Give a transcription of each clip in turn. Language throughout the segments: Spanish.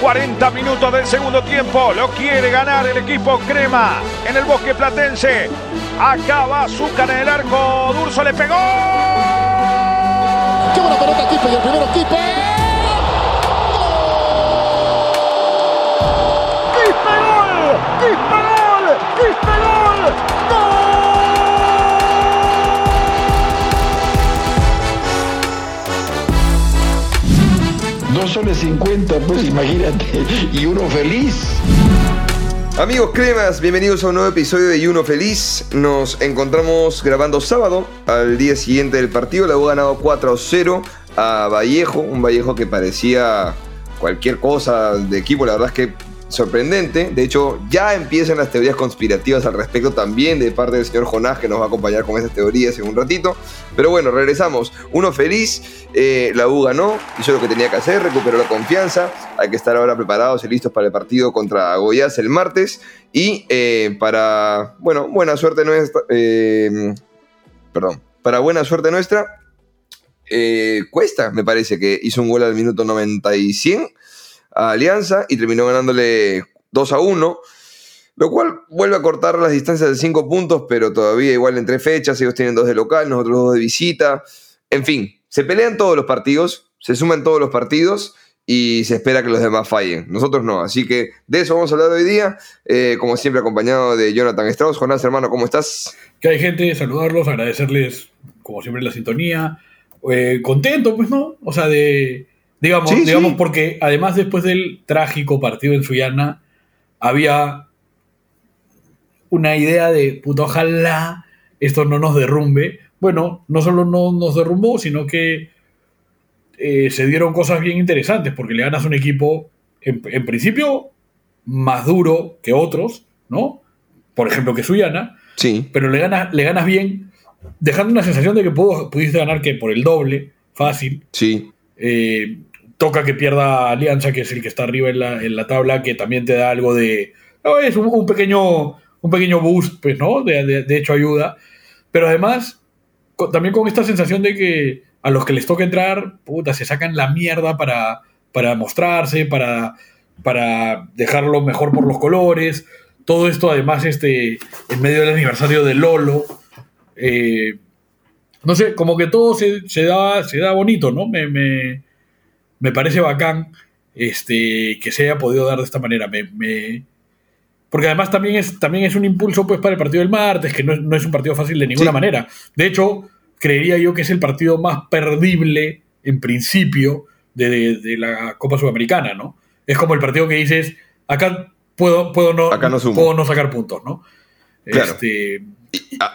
40 minutos del segundo tiempo. Lo quiere ganar el equipo Crema en el bosque platense. Acaba Azúcar en el arco. Durso le pegó. ¡Qué buena pelota, Kipe! Y el primero, Kipe. Dos soles 50, pues imagínate, y uno feliz. Amigos cremas, bienvenidos a un nuevo episodio de Uno Feliz. Nos encontramos grabando sábado, al día siguiente del partido. La U ha ganado 4-0 a Vallejo, un Vallejo que parecía cualquier cosa de equipo. La verdad es que sorprendente. De hecho, ya empiezan las teorías conspirativas al respecto también de parte del señor Jonás, que nos va a acompañar con esas teorías en un ratito. Pero bueno, regresamos. Uno feliz, eh, la U ganó, hizo lo que tenía que hacer, recuperó la confianza. Hay que estar ahora preparados y listos para el partido contra Goiás el martes. Y eh, para, bueno, buena suerte nuestra. Eh, perdón, para buena suerte nuestra. Cuesta, me parece que hizo un gol al minuto 90 y 100 a Alianza y terminó ganándole 2 a 1, lo cual vuelve a cortar las distancias de 5 puntos, pero todavía igual en tres fechas, ellos tienen dos de local, nosotros dos de visita, en fin, se pelean todos los partidos, se suman todos los partidos y se espera que los demás fallen. Nosotros no. Así que de eso vamos a hablar hoy día. Eh, como siempre, acompañado de Jonathan Strauss. Jonás, hermano, ¿cómo estás? Que hay gente, saludarlos, agradecerles, como siempre, la sintonía. Eh, contento, pues, ¿no? O sea, de, Digamos, digamos porque además después del trágico partido en Suyana, había una idea de, puto, ojalá esto no nos derrumbe. Bueno, no solo no nos derrumbó, sino que eh, se dieron cosas bien interesantes, porque le ganas un equipo, en, principio, más duro que otros, ¿no? Por ejemplo, que Suyana. Sí. Pero le ganas, le ganas bien, dejando una sensación de que pudiste ganar que por el doble, fácil. Sí. Eh, toca que pierda Alianza, que es el que está arriba en la, tabla, que también te da algo de. es un, pequeño, un pequeño boost, pues, ¿no? De, hecho, ayuda. Pero además, también con esta sensación de que a los que les toca entrar, puta, se sacan la mierda para, para mostrarse, para, para dejarlo mejor por los colores. Todo esto, además, este, en medio del aniversario de Lolo. Eh, no sé, como que todo se, da, se da bonito, ¿no? Me, me parece bacán este, que se haya podido dar de esta manera. Me, Porque además también es, también es un impulso pues, para el partido del martes, que no es, un partido fácil de ninguna manera. De hecho, creería yo que es el partido más perdible, en principio, de, la Copa Sudamericana, ¿no? Es como el partido que dices, acá puedo, puedo, no, puedo no sacar puntos, ¿no? Este,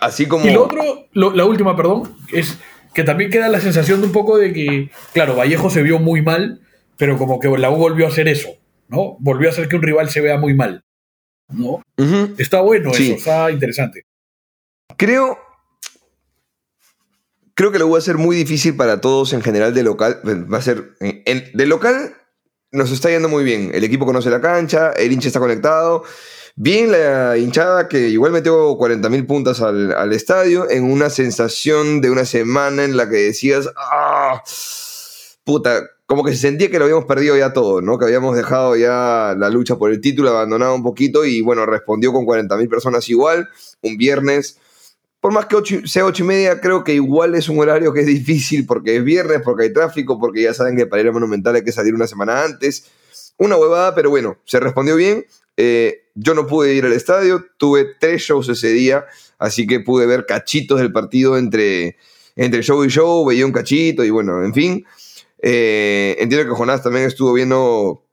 así como... Y lo otro, la última, perdón, es que también queda la sensación de un poco de que, claro, Vallejo se vio muy mal, pero como que la U volvió a hacer eso, ¿no? Volvió a hacer que un rival se vea muy mal, ¿no? Está bueno eso, está interesante. Creo, creo que lo va a ser muy difícil para todos en general de local. Va a ser. de local nos está yendo muy bien. El equipo conoce la cancha, el hincha está conectado. Bien la hinchada que igual metió 40.000 puntas al, estadio en una sensación de una semana en la que decías, ah, puta, como que se sentía que lo habíamos perdido ya todo, ¿no? Que habíamos dejado ya la lucha por el título, abandonado un poquito y bueno, respondió con 40.000 personas igual, un viernes. Por más que sea ocho y media, creo que igual es un horario que es difícil porque es viernes, porque hay tráfico, porque ya saben que para ir a Monumental hay que salir una semana antes. Una huevada, pero bueno, se respondió bien. Eh, yo no pude ir al estadio, tuve tres shows ese día, así que pude ver cachitos del partido entre, entre show y show, veía un cachito y bueno, en fin. Eh, entiendo que Jonás también estuvo viendo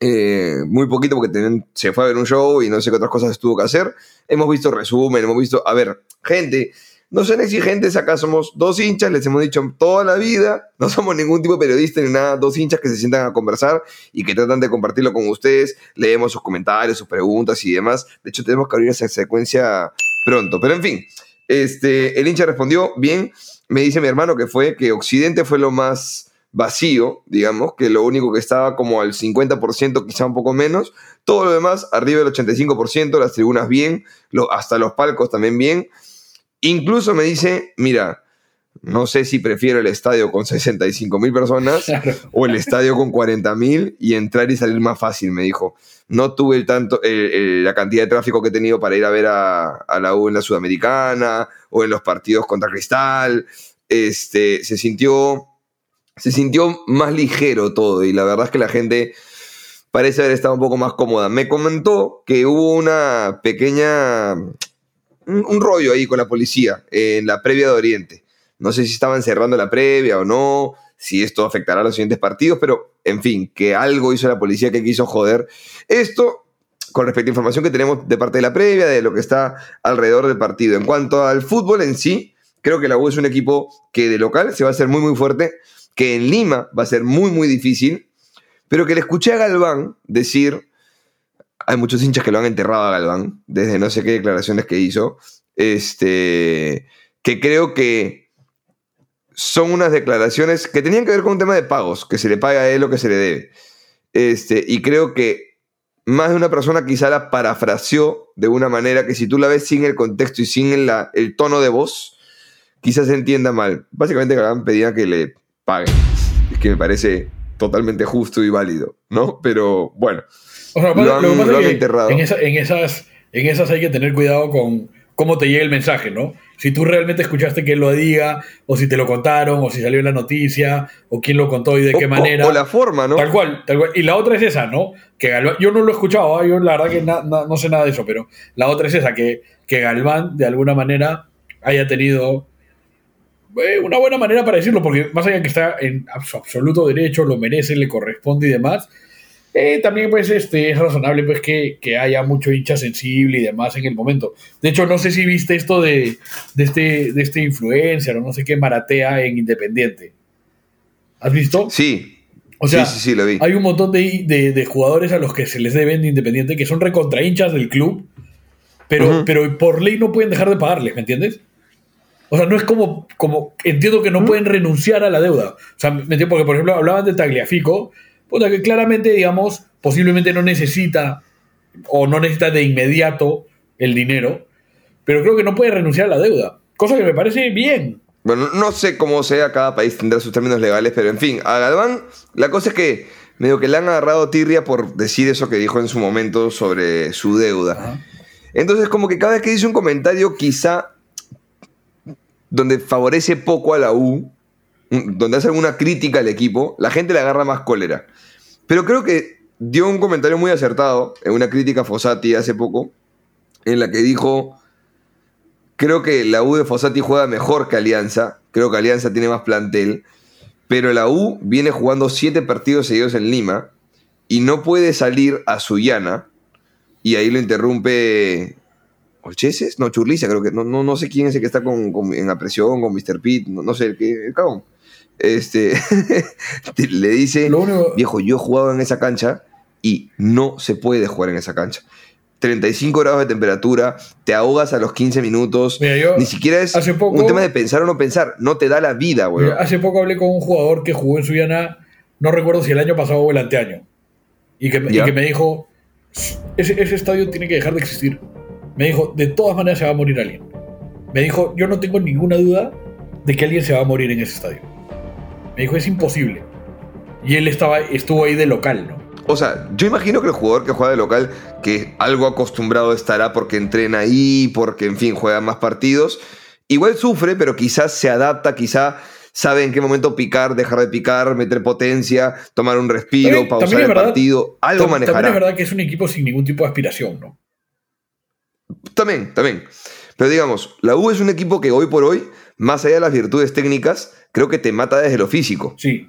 eh, muy poquito porque se fue a ver un show y no sé qué otras cosas tuvo que hacer. Hemos visto resumen, hemos visto, a ver, gente, no son exigentes, acá somos dos hinchas, les hemos dicho toda la vida, no somos ningún tipo de periodista ni nada, dos hinchas que se sientan a conversar y que tratan de compartirlo con ustedes, leemos sus comentarios, sus preguntas y demás. De hecho, tenemos que abrir esa secuencia pronto. Pero en fin, este, el hincha respondió bien, me dice mi hermano que fue que Occidente fue lo más vacío, digamos, que lo único que estaba como al 50%, quizá un poco menos, todo lo demás arriba del 85%, las tribunas bien, hasta los palcos también bien, Incluso me dice, mira, No sé si prefiero el estadio con 65 mil personas Claro. o el estadio con 40 mil y entrar y salir más fácil, me dijo. No tuve el tanto, el- el- la cantidad de tráfico que he tenido para ir a ver a, a la U en la Sudamericana o en los partidos contra Cristal. Este, se sintió, se sintió más ligero todo y la verdad es que la gente parece haber estado un poco más cómoda. Me comentó que hubo una pequeña, un, rollo ahí con la policía en la previa de Oriente. No sé si estaban cerrando la previa o no, si esto afectará a los siguientes partidos, pero en fin, que algo hizo la policía que quiso joder. Esto con respecto a información que tenemos de parte de la previa, de lo que está alrededor del partido. En cuanto al fútbol en sí, creo que la U es un equipo que de local se va a hacer muy muy fuerte, que en Lima va a ser muy muy difícil, pero que le escuché a Galván decir, hay muchos hinchas que lo han enterrado a Galván, desde no sé qué declaraciones que hizo, este, que creo que son unas declaraciones que tenían que ver con un tema de pagos, que se le paga a él lo que se le debe. Este, y creo que más de una persona quizá la parafraseó de una manera que si tú la ves sin el contexto y sin el, la- el tono de voz, quizás se entienda mal. Básicamente Galván pedía que le paguen, es que me parece totalmente justo y válido, ¿no? Pero bueno, O sea, Lo lo que pasa lo es que enterrado. En, esa- en esas, en esas hay que tener cuidado con cómo te llega el mensaje, ¿no? Si tú realmente escuchaste que él lo diga, o si te lo contaron, o si salió en la noticia, o quién lo contó y de o, qué o- manera. o la forma, ¿no? Tal cual, tal cual. Y la otra es esa, ¿no? Que Galván, yo no lo he escuchado, ¿ah? yo la verdad que na- na- no sé nada de eso, pero la otra es esa, que, que Galván de alguna manera haya tenido eh, una buena manera para decirlo, porque más allá que está en su absoluto derecho, lo merece, le corresponde y demás, eh, también pues este, es razonable pues que, que haya mucho hincha sensible y demás en el momento. De hecho, no sé si viste esto de, de, este, de este influencer o no sé qué maratea en Independiente. ¿Has visto? Sí. O sea, sí, sí, sí, lo vi. hay un montón de, de- de jugadores a los que se les deben de Independiente que son recontra hinchas del club, pero, pero por ley no pueden dejar de pagarles, ¿me entiendes? O sea, no es como, como entiendo que no pueden renunciar a la deuda. O sea, ¿me entiendes? Porque, por ejemplo, hablaban de Tagliafico, puta, que claramente, digamos, posiblemente no necesita o no necesita de inmediato el dinero, pero creo que no puede renunciar a la deuda. Cosa que me parece bien. Bueno, no sé cómo sea, cada país tendrá sus términos legales, pero en fin, a Galván, la cosa es que medio que le han agarrado tirria por decir eso que dijo en su momento sobre su deuda. Ajá. Entonces, como que cada vez que dice un comentario, quizá donde favorece poco a la U, donde hace alguna crítica al equipo, la gente le agarra más cólera. Pero creo que dio un comentario muy acertado en una crítica a Fossati hace poco, en la que dijo, creo que la U de Fossati juega mejor que Alianza, creo que Alianza tiene más plantel, pero la U viene jugando siete partidos seguidos en Lima y no puede salir a Sullana y ahí lo interrumpe Olcheses, no, Churliza, creo que no, no, no sé quién es el que está con, con- en la presión, con Mr. Pitt, no, no sé, el que, el. Este, le dice, único- viejo, yo he jugado en esa cancha y no se puede jugar en esa cancha. 35 grados de temperatura, te ahogas a los 15 minutos, Mira, yo ni siquiera es hace poco- un tema de pensar o no pensar, no te da la vida, güey. Hace poco hablé con un jugador que jugó en Suyana, no recuerdo si el año pasado o el anteaño, y que, me- y que me dijo, ese, ese estadio tiene que dejar de existir. Me dijo, de todas maneras se va a morir alguien. Me dijo, yo no tengo ninguna duda de que alguien se va a morir en ese estadio. Me dijo, es imposible. Y él estaba, estuvo ahí de local, ¿no? O sea, yo imagino que el jugador que juega de local, que algo acostumbrado estará porque entrena ahí, porque en fin juega más partidos, igual sufre, pero quizás se adapta, quizá sabe en qué momento picar, dejar de picar, meter potencia, tomar un respiro, También- pausar también el verdad- partido, algo manejará. También es verdad que es un equipo sin ningún tipo de aspiración, ¿no? También, también. Pero digamos, la U es un equipo que hoy por hoy, más allá de las virtudes técnicas, creo que te mata desde lo físico. Sí.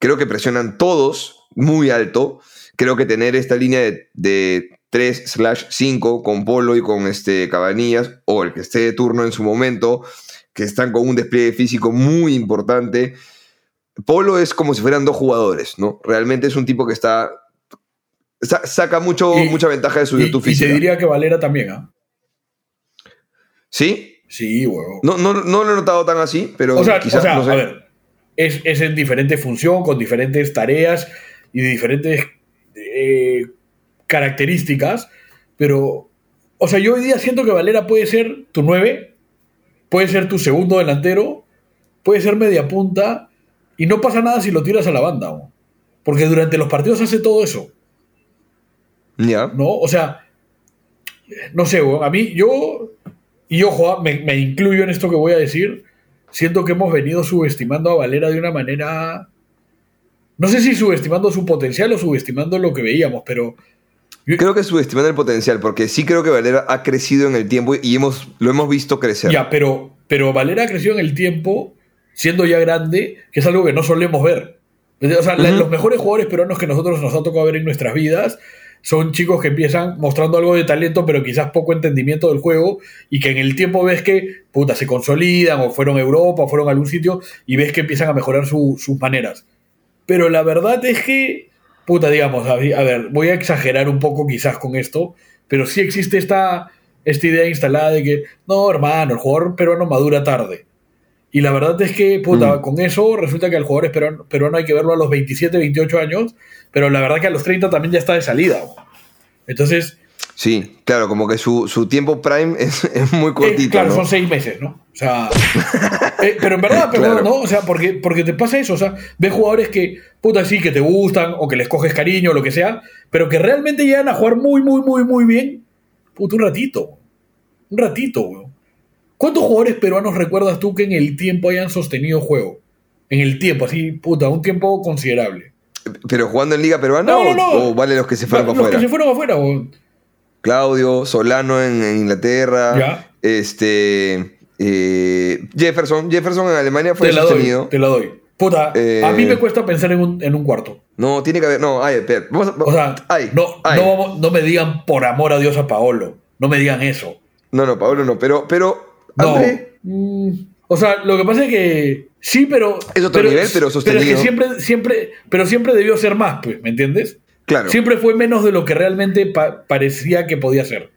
Creo que presionan todos muy alto. Creo que tener esta línea de, de 3 slash 5 con Polo y con este Cabanillas, o el que esté de turno en su momento, que están con un despliegue físico muy importante. Polo es como si fueran dos jugadores, ¿no? Realmente es un tipo que está... sa- saca mucho, Y- mucha ventaja de su Y, virtud y te física. diría que Valera también, ¿ah? ¿Sí? Sí, huevo. No, no, no lo he notado tan así, pero O sea, quizás, o sea, no sé. a ver, es, es en diferente función, con diferentes tareas y diferentes eh, características, pero, o sea, yo hoy día siento que Valera puede ser tu 9, puede ser tu segundo delantero puede ser media punta y no pasa nada si lo tiras a la banda. weón. Porque durante los partidos hace todo eso. Ya. ¿no? O sea, no sé, a mí, yo, y ojo, ah, me, me incluyo en esto que voy a decir, siento que hemos venido subestimando a Valera de una manera, no sé si subestimando su potencial o subestimando lo que veíamos, pero Creo que subestiman el potencial, porque sí creo que Valera ha crecido en el tiempo y hemos, lo hemos visto crecer. ya, pero, pero Valera creció en el tiempo, siendo ya grande, que es algo que no solemos ver. O sea, los mejores jugadores peruanos que nosotros nos ha tocado ver en nuestras vidas son chicos que empiezan mostrando algo de talento, pero quizás poco entendimiento del juego, y que en el tiempo ves que, puta, se consolidan, o fueron a Europa, o fueron a algún sitio, y ves que empiezan a mejorar su- sus maneras. Pero la verdad es que, puta, digamos, a, a ver, voy a exagerar un poco quizás con esto, pero sí existe esta, esta idea instalada de que, no, hermano, el jugador peruano madura tarde. Y la verdad es que, puta, Mm. con eso resulta que el jugador es peruano, peruano hay que verlo a los 27, 28 años, pero la verdad que a los 30 también ya está de salida. Entonces, Sí, claro, como que su, su tiempo prime es, es muy eh, cortito. claro, ¿no? son seis meses, ¿no? O sea, eh, pero en verdad, pero Claro. no, o sea, porque, porque te pasa eso, o sea, ves jugadores que, puta, sí, que te gustan, o que les coges cariño, o lo que sea, pero que realmente llegan a jugar muy, muy, muy, muy bien, puta, un ratito. Un ratito, weón. ¿Cuántos jugadores peruanos recuerdas tú que en el tiempo hayan sostenido juego? En el tiempo, así, puta, un tiempo considerable. ¿Pero jugando en Liga Peruana No, no, o, no. o vale los que se fueron los para que afuera? se fueron afuera, weón. Claudio, Solano en, en Inglaterra, Ya. este eh, Jefferson, Jefferson en Alemania fue Te la doy, sostenido. te la doy. Puta, Eh, a mí me cuesta pensar en un, en un cuarto. No, tiene que haber, no, ay, espera, vamos a- O sea, ay, no, ay. no, no me digan por amor a Dios a Paolo. No me digan eso. no, no, Pablo no, pero, pero No. Mm, o sea, lo que pasa es que sí, pero. Es otro nivel, pero es que sostenido. siempre, siempre, pero siempre debió ser más, pues, ¿me entiendes? claro, Siempre fue menos de lo que realmente pa- parecía que podía ser.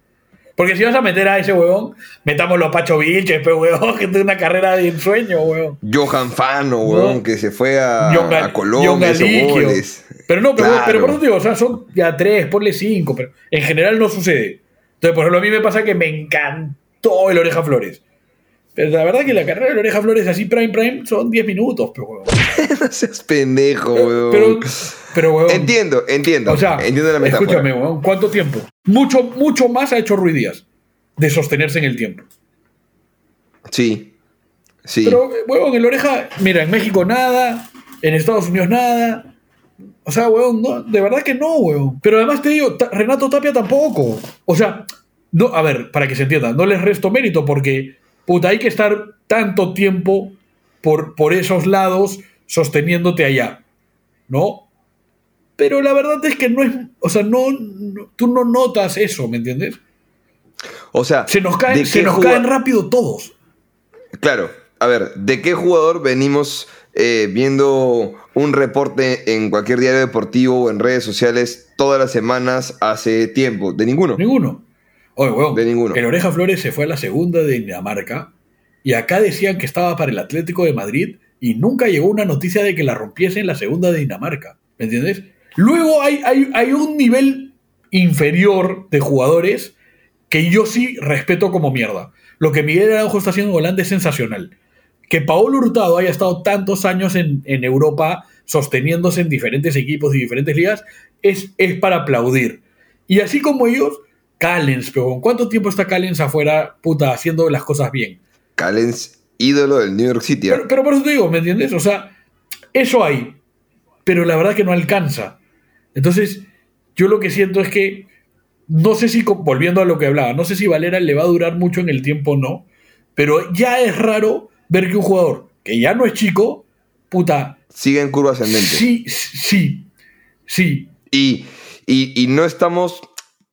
Porque si vas a meter a ese huevón, metámoslo a Pacho Vilches, pues, huevón, que tiene una carrera de ensueño, huevón. Johan Fano, weón, No. que se fue a, a Colombia, goles. Pero no, pero, Claro. pero por eso te digo, o sea, son ya tres, ponle cinco, pero en general no sucede. Entonces, por ejemplo, a mí me pasa que me encantó el Oreja Flores. Pero la verdad que la carrera del Oreja Flores así prime prime son 10 minutos, pero huevón. no seas pendejo, weón. Pero, pero huevón. entiendo, entiendo. O sea, entiendo la metáfora. escúchame, huevón, ¿cuánto tiempo? Mucho, mucho más ha hecho Ruiz Díaz de sostenerse en el tiempo. Sí. Sí. Pero, huevón, el Oreja, mira, en México nada, en Estados Unidos nada. O sea, no, de verdad que no, huevón. Pero además te digo, Renato Tapia tampoco. O sea, no, a ver, para que se entienda, no les resto mérito porque, puta, hay que estar tanto tiempo por, por esos lados sosteniéndote allá, ¿no? Pero la verdad es que no es, o sea, no, no- tú no notas eso, ¿me entiendes? o sea, Se nos ¿de caen, se nos caen rápido todos. Claro, a ver, ¿de qué jugador venimos eh, viendo un reporte en cualquier diario deportivo o en redes sociales todas las semanas hace tiempo? De ninguno. Ninguno. Oye, weón, De ninguno. El Oreja Flores se fue a la segunda de Dinamarca y acá decían que estaba para el Atlético de Madrid y nunca llegó una noticia de que la rompiese en la segunda de Dinamarca. ¿Me entiendes? Luego hay, hay, hay un nivel inferior de jugadores que yo sí respeto como mierda. Lo que Miguel Araujo está haciendo en Holanda es sensacional. Que Paolo Hurtado haya estado tantos años en, en Europa sosteniéndose en diferentes equipos y diferentes ligas es, es para aplaudir. Y así como ellos, Callens, pero ¿cuánto tiempo está Callens afuera, puta, haciendo las cosas bien? Callens, ídolo del New York City. Pero, pero por eso te digo, ¿me entiendes? O sea, eso hay, pero la verdad que no alcanza. Entonces, yo lo que siento es que, no sé si, volviendo a lo que hablaba, no sé si Valera le va a durar mucho en el tiempo o no, pero ya es raro ver que un jugador que ya no es chico, puta, Sigue en curva ascendente. sí, sí, sí, Y, y- y no estamos.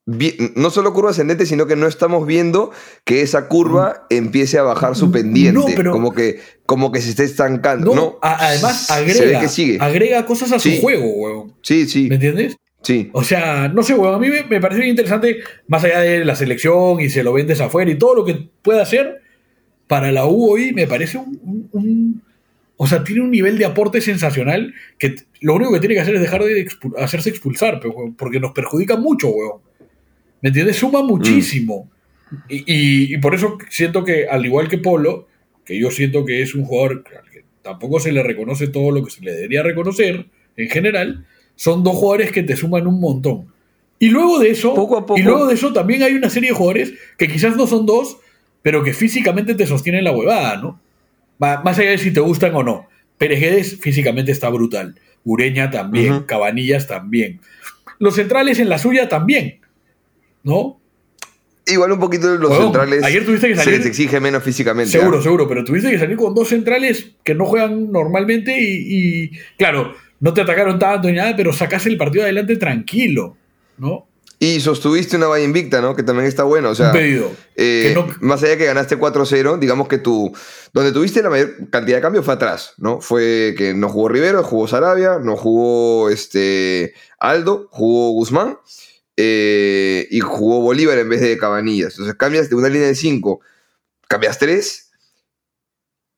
No solo curva ascendente, sino que no estamos viendo que esa curva empiece a bajar su pendiente. No, pero- como, que, como que se está estancando. no, además agrega, que sigue. agrega cosas a Sí. su juego, weón. Sí, sí. ¿Me entiendes? Sí. O sea, no sé, weón, a mí me, me parece bien interesante, más allá de la selección y se lo vendes afuera y todo lo que pueda hacer, para la U hoy me parece un, un- un- O sea, tiene un nivel de aporte sensacional que lo único que tiene que hacer es dejar de expu- hacerse expulsar, porque nos perjudica mucho, weón. ¿Me entiendes? Suma muchísimo. Y, y- y por eso siento que, al igual que Polo, que yo siento que es un jugador al que tampoco se le reconoce todo lo que se le debería reconocer en general, son dos jugadores que te suman un montón. Y luego de eso, Poco a poco. y luego de eso también hay una serie de jugadores que quizás no son dos, pero que físicamente te sostienen la huevada, ¿no? Más allá de si te gustan o no. Perejedes físicamente está brutal. Ureña también. Cabanillas también. Los centrales en la suya también, ¿no? Igual un poquito los centrales ayer tuviste que se salir- les exige menos físicamente. Seguro, ¿ah? seguro, pero tuviste que salir con dos centrales que no juegan normalmente y, y, claro, no te atacaron tanto ni nada, pero sacaste el partido adelante tranquilo, ¿no? Y sostuviste una valla invicta, ¿no? Que también está bueno. O sea, eh, no- más allá de que ganaste 4-0, digamos que tú, donde tuviste la mayor cantidad de cambios fue atrás, ¿no? Fue que no jugó Rivero, jugó Sarabia, no jugó este, Aldo, jugó Guzmán eh, y jugó Bolívar en vez de Cabanillas. Entonces cambias de una línea de 5, cambias 3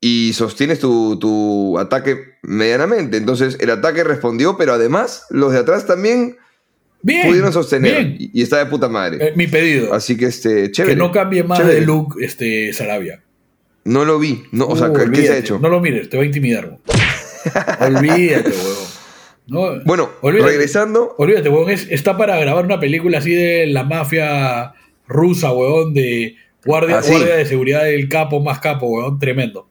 y sostienes tu, tu ataque medianamente. Entonces el ataque respondió, pero además los de atrás también Bien. pudieron sostener bien. y, está de puta madre. Eh, mi pedido. Así que este, que chévere. no cambie más chévere. de look este, Sarabia. No lo vi. No, o sea, Uh, ¿qué, se ha hecho? No lo mires, te va a intimidar. olvídate, huevón. No, Bueno, olvídate. regresando. Olvídate, huevón. es- está para grabar una película así de la mafia rusa, huevón, de guardia, Ah, guardia de seguridad del capo más capo, huevón, tremendo.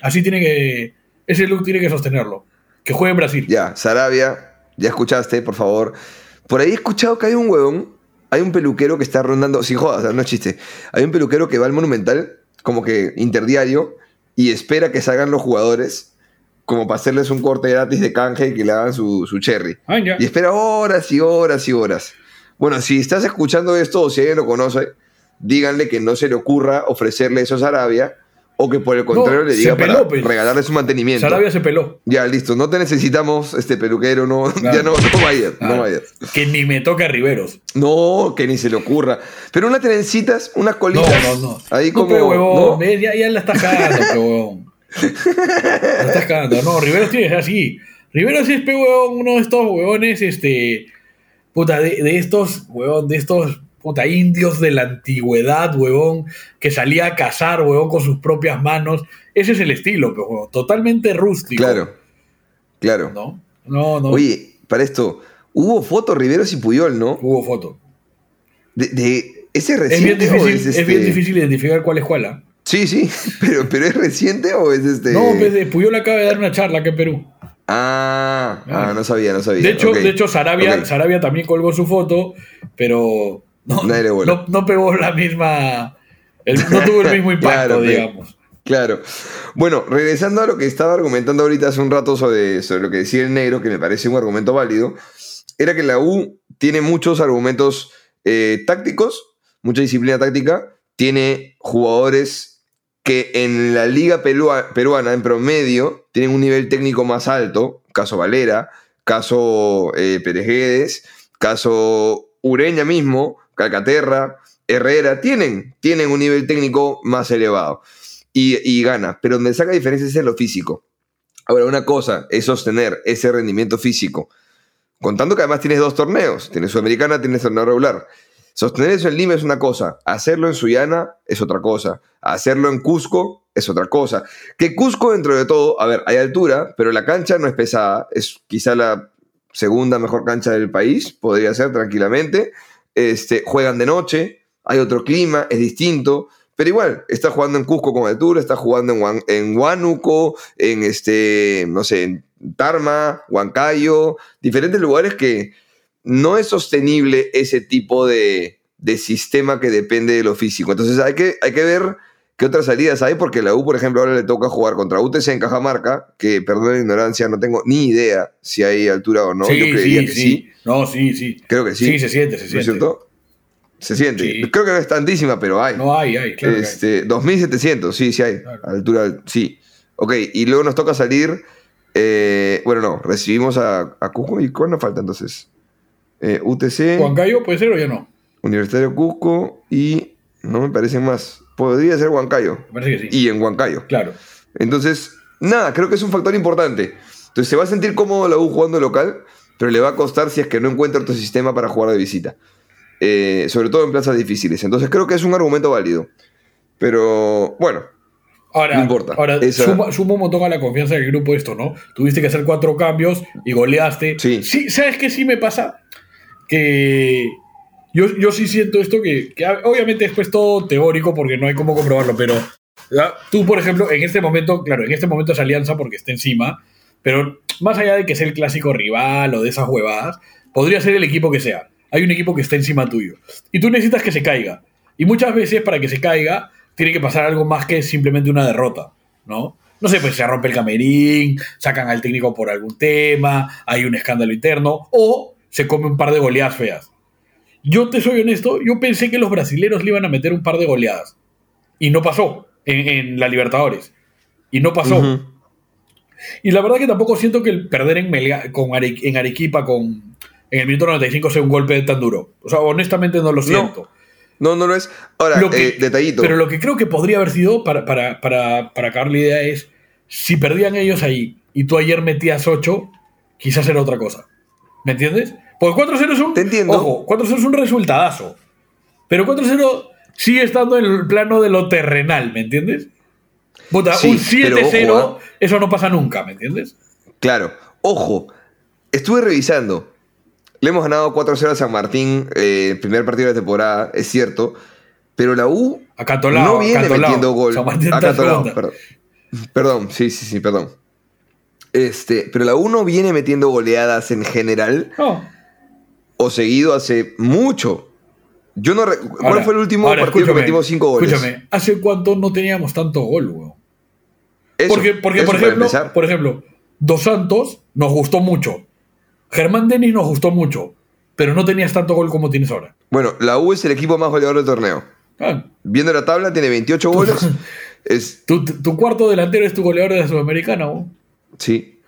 Así tiene que. Ese look tiene que sostenerlo. Que juegue en Brasil. Ya, Sarabia, ya escuchaste, por favor. Por ahí he escuchado que hay un huevón, hay un peluquero que está rondando, sin jodas, o sea, no es chiste. Hay un peluquero que va al Monumental, como que interdiario, y espera que salgan los jugadores, como para hacerles un corte gratis de canje y que le hagan su, su cherry. Ah. Y espera horas y horas y horas. Bueno, si estás escuchando esto o si alguien lo conoce, díganle que no se le ocurra ofrecerle eso a Sarabia o que por el contrario le se diga peló, para pues. regalarle su mantenimiento. Sarabia se peló. Ya, listo, no te necesitamos, este peluquero, no, Claro. ya no, no vayas, no Ah, vayas. Que ni me toca Riveros. No, que ni se le ocurra. Pero unas trencitas, unas No, colitas. no, no. Ahí no, como. pero, huevón, ¿no? ves, ya, ya la estás cagando, huevón. La estás cagando. No, Riveros tiene que ser así. Riveros es, pe, huevón, uno de estos huevones, este. Puta, de, de estos, huevón, de estos, puta, indios de la antigüedad, huevón, que salía a cazar, huevón, con sus propias manos. Ese es el estilo, pe, huevón. Totalmente rústico. Claro, claro. ¿No? No, no. Oye, para esto, hubo fotos Riveros y Puyol, ¿no? Hubo foto. De, de- ¿Ese Es reciente bien, difícil, es es este? bien difícil identificar cuál es cuál. ¿ah? Sí, sí, pero, pero ¿es reciente o es este? No, pues de Puyol acaba de dar una charla acá en Perú. Ah, ah, no sabía, no sabía. De hecho, Ok, de hecho Sarabia, también colgó su foto, pero no, no, no pegó la misma. el- no tuvo el mismo impacto, Claro, digamos. Claro. Bueno, regresando a lo que estaba argumentando ahorita hace un rato sobre, sobre lo que decía el negro, que me parece un argumento válido, era que la U tiene muchos argumentos eh, tácticos, mucha disciplina táctica, tiene jugadores que en la liga peruana, en promedio, tienen un nivel técnico más alto, caso Valera, caso eh, Perejedes, caso Ureña mismo, Calcaterra, Herrera, tienen, tienen un nivel técnico más elevado y, y gana. Pero donde saca diferencia es en lo físico. Ahora, una cosa es sostener ese rendimiento físico, contando que además tienes dos torneos, tienes Sudamericana, tienes torneo regular. Sostener eso en Lima es una cosa, hacerlo en Sullana es otra cosa, hacerlo en Cusco es otra cosa. Que Cusco, dentro de todo, a ver, hay altura, pero la cancha no es pesada, es quizá la segunda mejor cancha del país, podría ser tranquilamente. Este, juegan de noche, hay otro clima, es distinto, pero igual, está jugando en Cusco con altura, está jugando en, en Huánuco, en este, no sé, en Tarma, Huancayo, diferentes lugares que no es sostenible ese tipo de, de sistema que depende de lo físico. Entonces hay que, hay que ver qué otras salidas hay, porque la U, por ejemplo, ahora le toca jugar contra UTC en Cajamarca, que, perdón la ignorancia, no tengo ni idea si hay altura o no. sí, Yo creería sí, que sí, sí. No, sí, sí. Creo que sí. Sí, se siente, se ¿No es siente. cierto? Se siente. Sí. Creo que no es tantísima, pero hay. No hay, hay, claro. que hay. este, 2700, sí, sí hay. Claro. Altura, sí. Ok, y luego nos toca salir. eh, bueno, no, recibimos a, a Cusco. ¿Y cuál nos falta entonces? Eh, UTC, ¿Huancayo puede ser o ya no? Universitario Cusco y. No me parecen más. Podría ser Huancayo. Me parece que sí. Y en Huancayo. Claro. Entonces, nada, creo que es un factor importante. Entonces, se va a sentir cómodo la U jugando local, pero le va a costar si es que no encuentra otro sistema para jugar de visita. Eh, sobre todo en plazas difíciles. Entonces, creo que es un argumento válido. Pero, bueno, Ahora, No importa. ahora Esa- suma, suma un montón a la confianza del grupo esto, ¿no? Tuviste que hacer cuatro cambios y goleaste. Sí. ¿Sabes qué sí me pasa? Que yo, yo sí siento esto que, que obviamente después todo teórico porque no hay cómo comprobarlo, pero tú, por ejemplo, en este momento, claro, en este momento es Alianza porque está encima, pero más allá de que sea el clásico rival o de esas huevadas, podría ser el equipo que sea. Hay un equipo que está encima tuyo. Y tú necesitas que se caiga. Y muchas veces para que se caiga tiene que pasar algo más que simplemente una derrota, ¿no? No sé, pues se rompe el camerín, sacan al técnico por algún tema, hay un escándalo interno, o se come un par de goleadas feas. Yo te soy honesto, yo pensé que los brasileros le iban a meter un par de goleadas. Y no pasó en, en la Libertadores. Y no pasó. Y la verdad que tampoco siento que el perder en, Melga- con Are- en Arequipa con, en el minuto 95 sea un golpe tan duro. O sea, honestamente no lo siento. No, no lo es. Ahora, Lo que- eh, detallito. Pero lo que creo que podría haber sido, para, para, para, para acabar la idea, es si perdían ellos ahí y tú ayer metías 8, quizás era otra cosa. ¿Me entiendes? Porque 4-0 es un. Te entiendo. Ojo, 4-0 es un resultadazo. Pero 4-0 sigue estando en el plano de lo terrenal, ¿me entiendes? Sí, un pero 7-0, ojo, ¿ah? eso no pasa nunca, ¿me entiendes? Claro, ojo, estuve revisando. Le hemos ganado 4-0 a San Martín, eh, el primer partido de la temporada, es cierto. Pero la U Acatolao, no viene acatolao. metiendo gol. San Martín Acatolao, perdón. Perdón, sí, sí, sí, perdón. Este, pero la U no viene metiendo goleadas en general No. o seguido hace mucho. Yo no re- ¿Cuál Ahora- fue el último ahora, partido que metimos 5 goles? Escúchame, ¿hace cuánto no teníamos tanto gol, weón? Eso, Porque, porque eso por, ejemplo, por ejemplo, Dos Santos nos gustó mucho. Germán Denis nos gustó mucho. Pero no tenías tanto gol como tienes ahora. Bueno, la U es el equipo más goleador del torneo. Ah, Viendo la tabla, tiene 28 goles. es, tu, tu cuarto delantero es tu goleador de la Sudamericana, weón. Sí,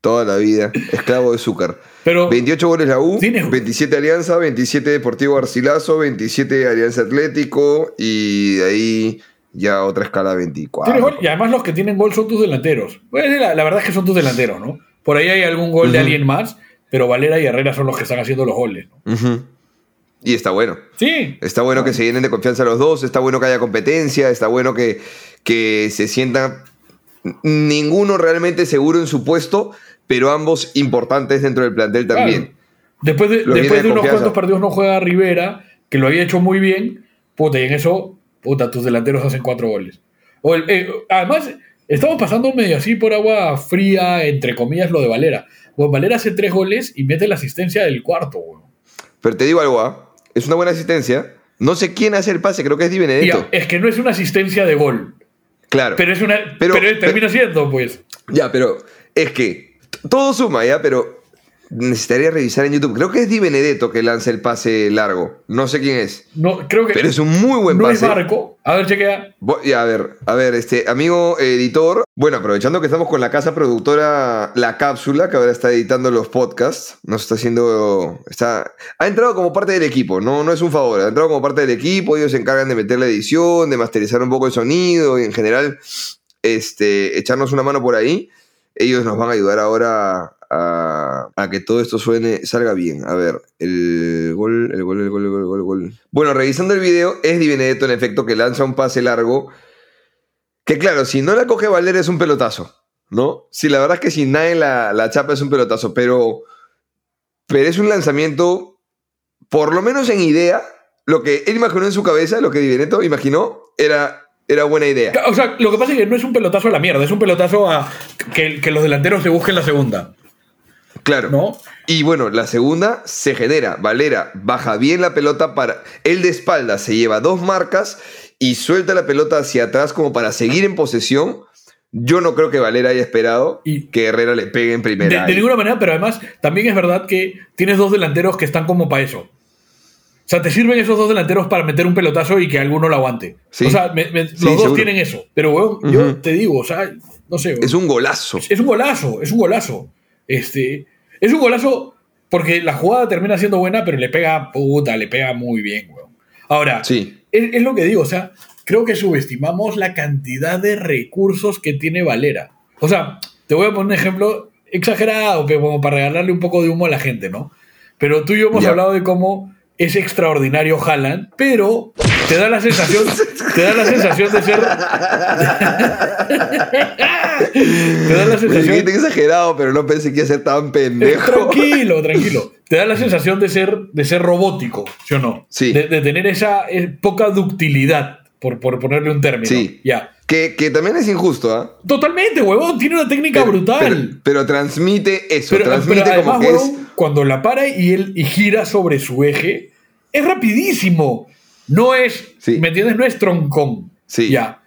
toda la vida. Esclavo de Zúcar. Pero 28 goles la U, Tienes- 27 Alianza, 27 Deportivo Garcilaso, 27 Alianza Atlético y de ahí ya otra escala 24. tienes gol, y además los que tienen gol son tus delanteros. Pues, la, la verdad es que son tus delanteros, ¿no? Por ahí hay algún gol de alguien más, pero Valera y Herrera son los que están haciendo los goles. ¿no? Y está bueno. Sí, Está bueno que se llenen de confianza los dos, está bueno que haya competencia, está bueno que, que se sientan ninguno realmente seguro en su puesto, pero ambos importantes dentro del plantel también. Claro. Después de, después unos confianza. cuantos partidos no juega Rivera, que lo había hecho muy bien, puta, y en eso, puta, tus delanteros hacen cuatro goles. O el- eh, además, estamos pasando medio así por agua fría, entre comillas, lo de Valera. Bueno, Valera hace tres goles y mete la asistencia del cuarto. Pero te digo algo, ¿ah? es una buena asistencia. No sé quién hace el pase, creo que es Di Benedetto. es que no es una asistencia de gol, Claro. pero es una. Pero- Pero, termina siendo, pues. Ya, pero es que todo suma, ¿ya? Pero necesitaría revisar en YouTube. Creo que es Di Benedetto que lanza el pase largo. No sé quién es. No, creo que. Pero es un muy buen no es pase. Barco. A ver, chequea. Voy- ya, a ver, a ver, este amigo editor. Bueno, aprovechando que estamos con la casa productora La Cápsula, que ahora está editando los podcasts, nos está haciendo. Está, ha entrado como parte del equipo, no, no es un favor, ha entrado como parte del equipo. Ellos se encargan de meter la edición, de masterizar un poco el sonido y en general este, echarnos una mano por ahí. Ellos nos van a ayudar ahora a, a que todo esto suene, salga bien. A ver, el gol, el gol, el gol, el gol, el gol, el gol. Bueno, revisando el video, es Di Benedetto en efecto que lanza un pase largo. Que claro, si no la coge Valera es un pelotazo, ¿no? Sí, la verdad es que si nadie la, la chapa es un pelotazo, pero, pero es un lanzamiento, por lo menos en idea, lo que él imaginó en su cabeza, lo que Di imaginó, era, era buena idea. O sea, lo que pasa es que no es un pelotazo a la mierda, es un pelotazo a que, que los delanteros se busquen la segunda, Claro. ¿no? Y bueno, la segunda se genera. Valera baja bien la pelota para. Él de espalda se lleva dos marcas y suelta la pelota hacia atrás como para seguir en posesión. Yo no creo que Valera haya esperado Y- que Herrera le pegue en primera. de ninguna manera, pero además también es verdad que tienes dos delanteros que están como para eso. O sea, te sirven esos dos delanteros para meter un pelotazo y que alguno lo aguante. Sí. O sea, me- me- los dos seguro. tienen eso. Pero, weón, yo te digo, o sea, no sé. weón. Es un golazo. Es un golazo, es un golazo. Este, es un golazo porque la jugada termina siendo buena, pero le pega, puta, le pega muy bien, weón. Ahora, Sí. es, es lo que digo, o sea, creo que subestimamos la cantidad de recursos que tiene Valera. O sea, te voy a poner un ejemplo exagerado, pero como para regalarle un poco de humo a la gente, ¿no? Pero tú y yo hemos hablado de cómo es extraordinario Haaland, pero te da la sensación, te da la sensación de ser. te da la Me sensación. dijiste exagerado, pero no pensé que iba a ser tan pendejo. Tranquilo, tranquilo. Te da la sensación de ser, de ser robótico, ¿sí o no? Sí. De, de tener esa eh, poca ductilidad, por, por ponerle un término. Sí. Ya. Que, que también es injusto, ¿ah? Totalmente, huevón. Tiene una técnica Pero- brutal. Pero, pero transmite eso, Pero, transmite pero como además, que es. huevón, cuando la para y él y gira sobre su eje, es rapidísimo. No es, Sí. ¿me entiendes? No es troncón. Sí. Ya.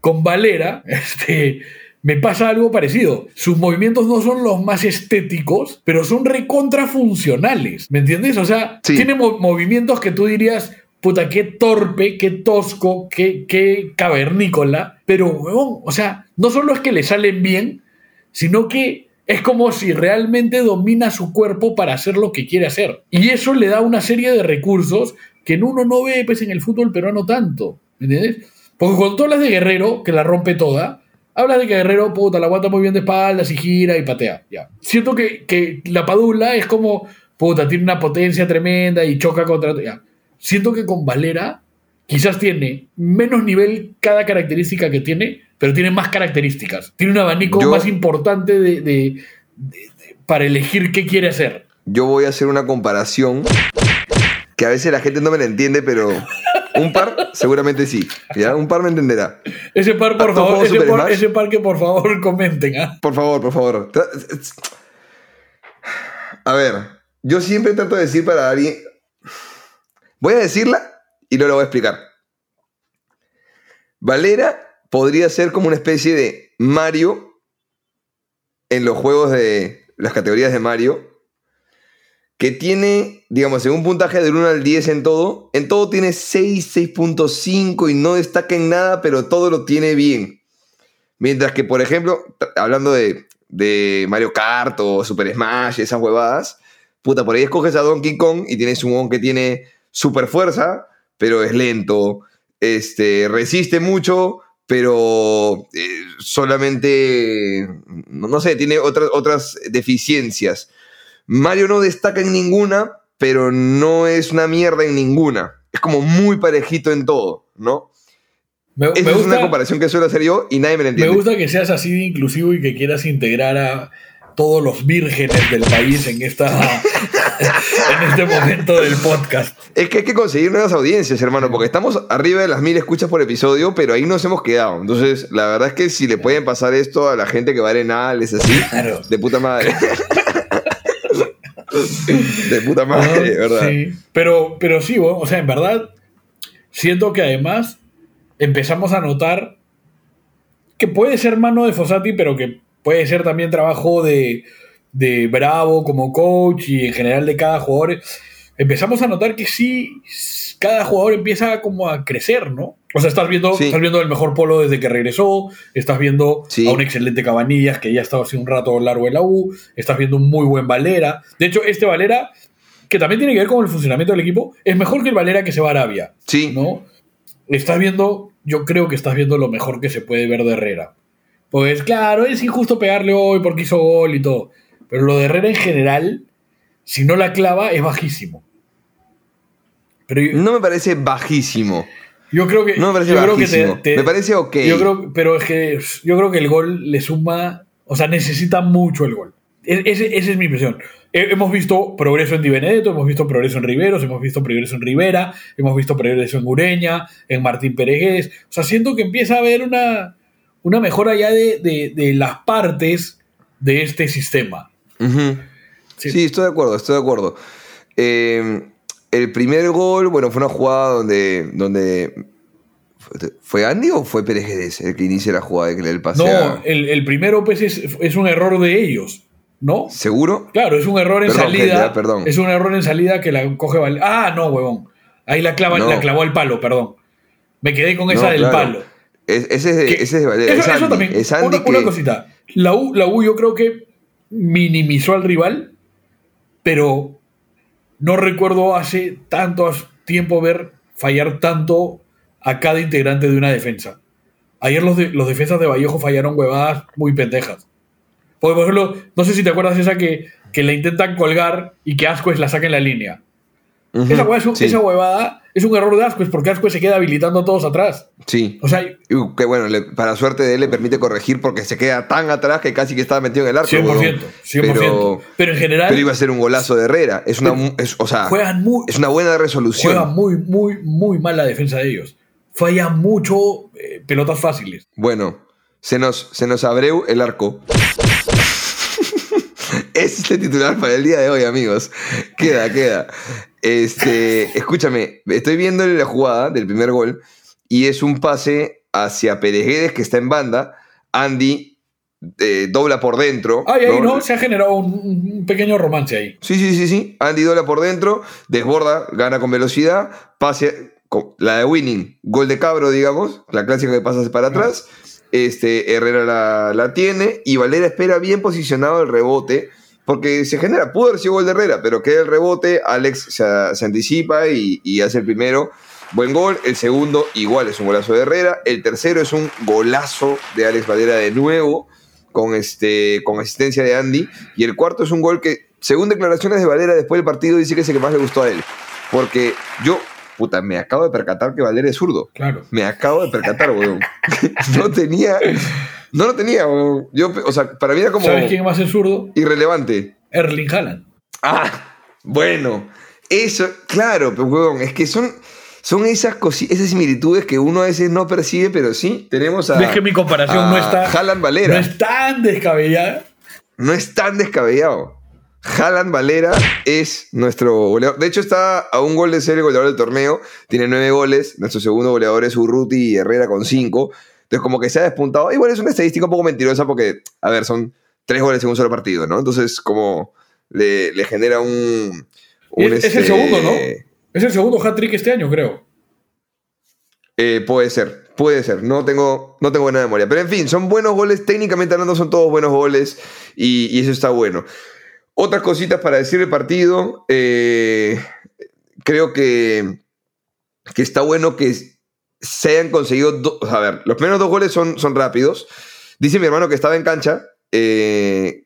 Con Valera, este, me pasa algo parecido. Sus movimientos no son los más estéticos, pero son recontra funcionales. ¿Me entiendes? O sea, Sí. tiene mo- movimientos que tú dirías, puta, qué torpe, qué tosco, qué, qué cavernícola. Pero, huevón, o sea, no solo es que le salen bien, sino que es como si realmente domina su cuerpo para hacer lo que quiere hacer. Y eso le da una serie de recursos que en uno no ve pues, en el fútbol peruano tanto. ¿Me entiendes? Porque cuando tú hablas de Guerrero, que la rompe toda, hablas de que Guerrero, puta, la aguanta muy bien de espaldas y gira y patea. Ya. Siento que, que la Padula es como, puta, tiene una potencia tremenda y choca contra... Ya. Siento que con Valera quizás tiene menos nivel cada característica que tiene, pero tiene más características. Tiene un abanico Yo- más importante de- de- para elegir qué quiere hacer. Yo voy a hacer una comparación que a veces la gente no me la entiende, pero un par seguramente sí. ¿ya? Un par me entenderá. Ese par, por ¿Has jugado favor, ese par, Smash? ese par que por favor comenten. ¿ah? Por favor, por favor. A ver, yo siempre trato de decir para alguien. Voy a decirla y luego la voy a explicar. Valera podría ser como una especie de Mario en los juegos de las categorías de Mario, que tiene, digamos, en un puntaje del 1 al 10 en todo, en todo tiene 6, 6.5 y no destaca en nada, pero todo lo tiene bien. Mientras que, por ejemplo, hablando de, de Mario Kart o Super Smash, esas huevadas, puta, por ahí escoges a Donkey Kong y tienes un Kong que tiene super fuerza, pero es lento, este, resiste mucho, pero eh, solamente, no, no sé, tiene otras, otras deficiencias. Mario no destaca en ninguna, pero no es una mierda en ninguna. Es como muy parejito en todo, ¿no? Me, Esa me es una gusta, comparación que suelo hacer yo y nadie me la me entiende. gusta que seas así de inclusivo y que quieras integrar a todos los vírgenes del país en, esta, en este momento del podcast. Es que hay que conseguir nuevas audiencias, hermano, porque estamos arriba de las mil escuchas por episodio, pero ahí nos hemos quedado. Entonces, la verdad es que si le pueden pasar esto a la gente que va a Arenales, así, Claro. de puta madre. de puta madre, ¿verdad? Sí. Pero, pero sí, bueno, o sea, en verdad, siento que además empezamos a notar que puede ser mano de Fossati, pero que puede ser también trabajo de, de Bravo como coach y en general de cada jugador. Empezamos a notar que sí, cada jugador empieza como a crecer, ¿no? O sea, estás viendo, Sí. estás viendo el mejor polo desde que regresó, estás viendo Sí. a un excelente Cabanillas que ya ha estado hace un rato largo en la U, estás viendo un muy buen Valera. De hecho, este Valera, que también tiene que ver con el funcionamiento del equipo, es mejor que el Valera que se va a Arabia, Sí, ¿no? Estás viendo, yo creo que estás viendo lo mejor que se puede ver de Herrera. Pues claro, es injusto pegarle hoy porque hizo gol y todo. Pero lo de Herrera en general, si no la clava, es bajísimo. Pero yo, no me parece bajísimo. yo creo que. No me parece te- bajísimo. te- me parece ok. Yo creo, pero es que yo creo que el gol le suma, o sea, necesita mucho el gol. E- ese- esa es mi impresión. He- hemos visto progreso en Di Benedetto, hemos visto progreso en Riveros, hemos visto progreso en Rivera, hemos visto progreso en Ureña, en Martín Peregués. O sea, siento que empieza a haber una, una mejora ya de, de- de las partes de este sistema. Sí. Sí. estoy de acuerdo, estoy de acuerdo. Eh, el primer gol, bueno, fue una jugada donde. donde ¿Fue Andy o fue Pérez el que inicia la jugada de que le el pase? No, a- el, el primero pues es, es un error de ellos, ¿no? ¿Seguro? Claro, es un error en Perdón, salida. gente, perdón. Es un error en salida que la coge Val- Ah, no, huevón. Ahí la clava, No. la clavó al palo, perdón. Me quedé con esa del claro. palo. Es- ese, es de, Que- ese es de Valera. eso, es eso también. es Andy una, cosita. La U, la U yo creo que minimizó al rival, pero no recuerdo hace tanto tiempo ver fallar tanto a cada integrante de una defensa. Ayer los, de- los defensas de Vallejo fallaron huevadas muy pendejas. Porque, por ejemplo, no sé si te acuerdas esa que, la intentan colgar y que Ascuez la saca en la línea. Esa, huevada es un- sí. esa huevada es un error de Asquez porque Asquez se queda habilitando a todos atrás. Sí. O sea, Y, que bueno, le- para suerte de él le permite corregir porque se queda tan atrás que casi que estaba metido en el arco. 100%, huevón. 100%. Pero, Pero, en general pero iba a ser un golazo de Herrera. Es una, es, o sea, juegan muy, es una buena resolución. juega muy, muy, muy mal la defensa de ellos. Falla mucho eh, pelotas fáciles. Bueno, se nos, se nos abreu el arco. Ese es el titular para el día de hoy, amigos. Queda, queda. Este, escúchame, estoy viendo la jugada del primer gol y es un pase hacia Pereguedes que está en banda. Andy eh, dobla por dentro. Ay, ahí no, se ha generado un, un pequeño romance ahí. Sí, sí, sí, sí. Andy dobla por dentro, desborda, gana con velocidad, pase, con- la de winning, gol de cabro, digamos, la clásica que pasas para atrás. Este, Herrera la, la tiene y Valera espera bien posicionado el rebote, porque se genera, pudo haber sido gol de Herrera, pero queda el rebote, Alex se, se anticipa y, y hace el primero. Buen gol, el segundo igual es un golazo de Herrera, el tercero es un golazo de Alex Valera de nuevo, con, este, con asistencia de Andy. Y el cuarto es un gol que, según declaraciones de Valera después del partido, dice que es el que más le gustó a él. Porque yo, puta, me acabo de percatar que Valera es zurdo. Claro. Me acabo de percatar, weón. no tenía. No lo tenía, weón. Yo, o sea, para mí era como ¿Sabes quién más es zurdo? irrelevante. Erling Haaland. Ah, bueno. Eso, claro, pero weón, es que son. Son esas, cosi- esas similitudes que uno a veces no percibe, pero sí tenemos a. Ves que mi comparación a no está. Haaland Valera. No es tan descabellada. no es tan descabellado. Haaland Valera es nuestro goleador. De hecho, está a un gol de ser el goleador del torneo. Tiene nueve goles. Nuestro segundo goleador es Urruti y Herrera con cinco. Entonces, como que se ha despuntado. Igual es una estadística un poco mentirosa porque, a ver, son tres goles en un solo partido, ¿no? Entonces, como le, le genera un. un, Es, es el este, segundo, ¿no? Es el segundo hat-trick este año, creo. Eh, puede ser, puede ser. No tengo, no tengo buena memoria. Pero en fin, son buenos goles. Técnicamente hablando, son todos buenos goles. Y, y eso está bueno. Otras cositas para decir el partido. eh, creo que, que está bueno que se hayan conseguido. do- a ver, los primeros dos goles son, son rápidos. Dice mi hermano que estaba en cancha. eh,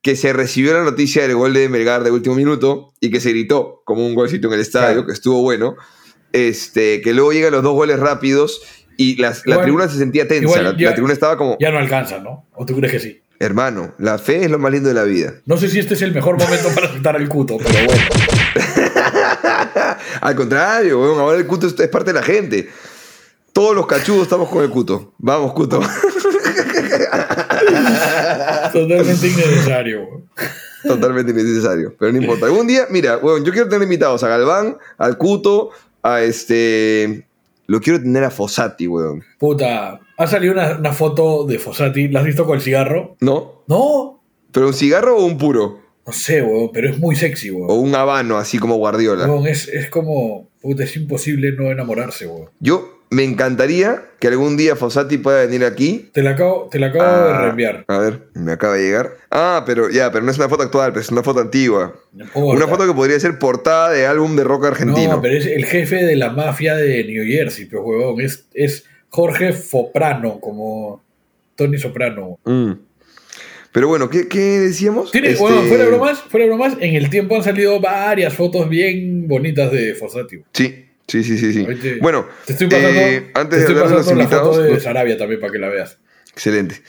que se recibió la noticia del gol de Melgar de último minuto y que se gritó como un golcito en el estadio, Claro. que estuvo bueno. Este, que luego llegan los dos goles rápidos y las- la tribuna se sentía tensa. igual la, ya- la tribuna estaba como, Ya no alcanza, ¿no? ¿O tú crees que sí? hermano, la fe es lo más lindo de la vida. No sé si este es el mejor momento para soltar al cuto, pero bueno. Al contrario, weón, ahora el cuto es parte de la gente. Todos los cachudos estamos con el cuto. Vamos, cuto. Totalmente innecesario. Totalmente innecesario. Pero no importa. Algún día, mira, weón, yo quiero tener invitados a Galván, al cuto, a este. Lo quiero tener a Fossati, weón. Puta, ha salido una, una foto de Fossati. ¿La has visto con el cigarro? ¿No? No, ¿Pero un cigarro o un puro? no sé, weón, pero es muy sexy, O weón. un habano, así como Guardiola. Weón, es, es como, puta, es imposible no enamorarse, weón. Yo me encantaría que algún día Fossati pueda venir aquí. Te la acabo, te la acabo de a- reenviar. A ver, me acaba de llegar. Ah, pero ya, pero no es una foto actual, pero es una foto antigua. No. Una foto que podría ser portada de álbum de rock argentino. No, pero es el jefe de la mafia de New Jersey, pero huevón, es, es Jorge Foprano, como Tony Soprano. Mm. Pero bueno, ¿qué, qué decíamos? Tiene, Este, bueno, fuera de bromas, fuera bromas, en el tiempo han salido varias fotos bien bonitas de Fossati. Sí, sí, sí, sí. sí. Bueno, Te estoy pasando, eh, antes te de hablar de los pasando la invitados. foto de Sarabia también para que la veas. excelente.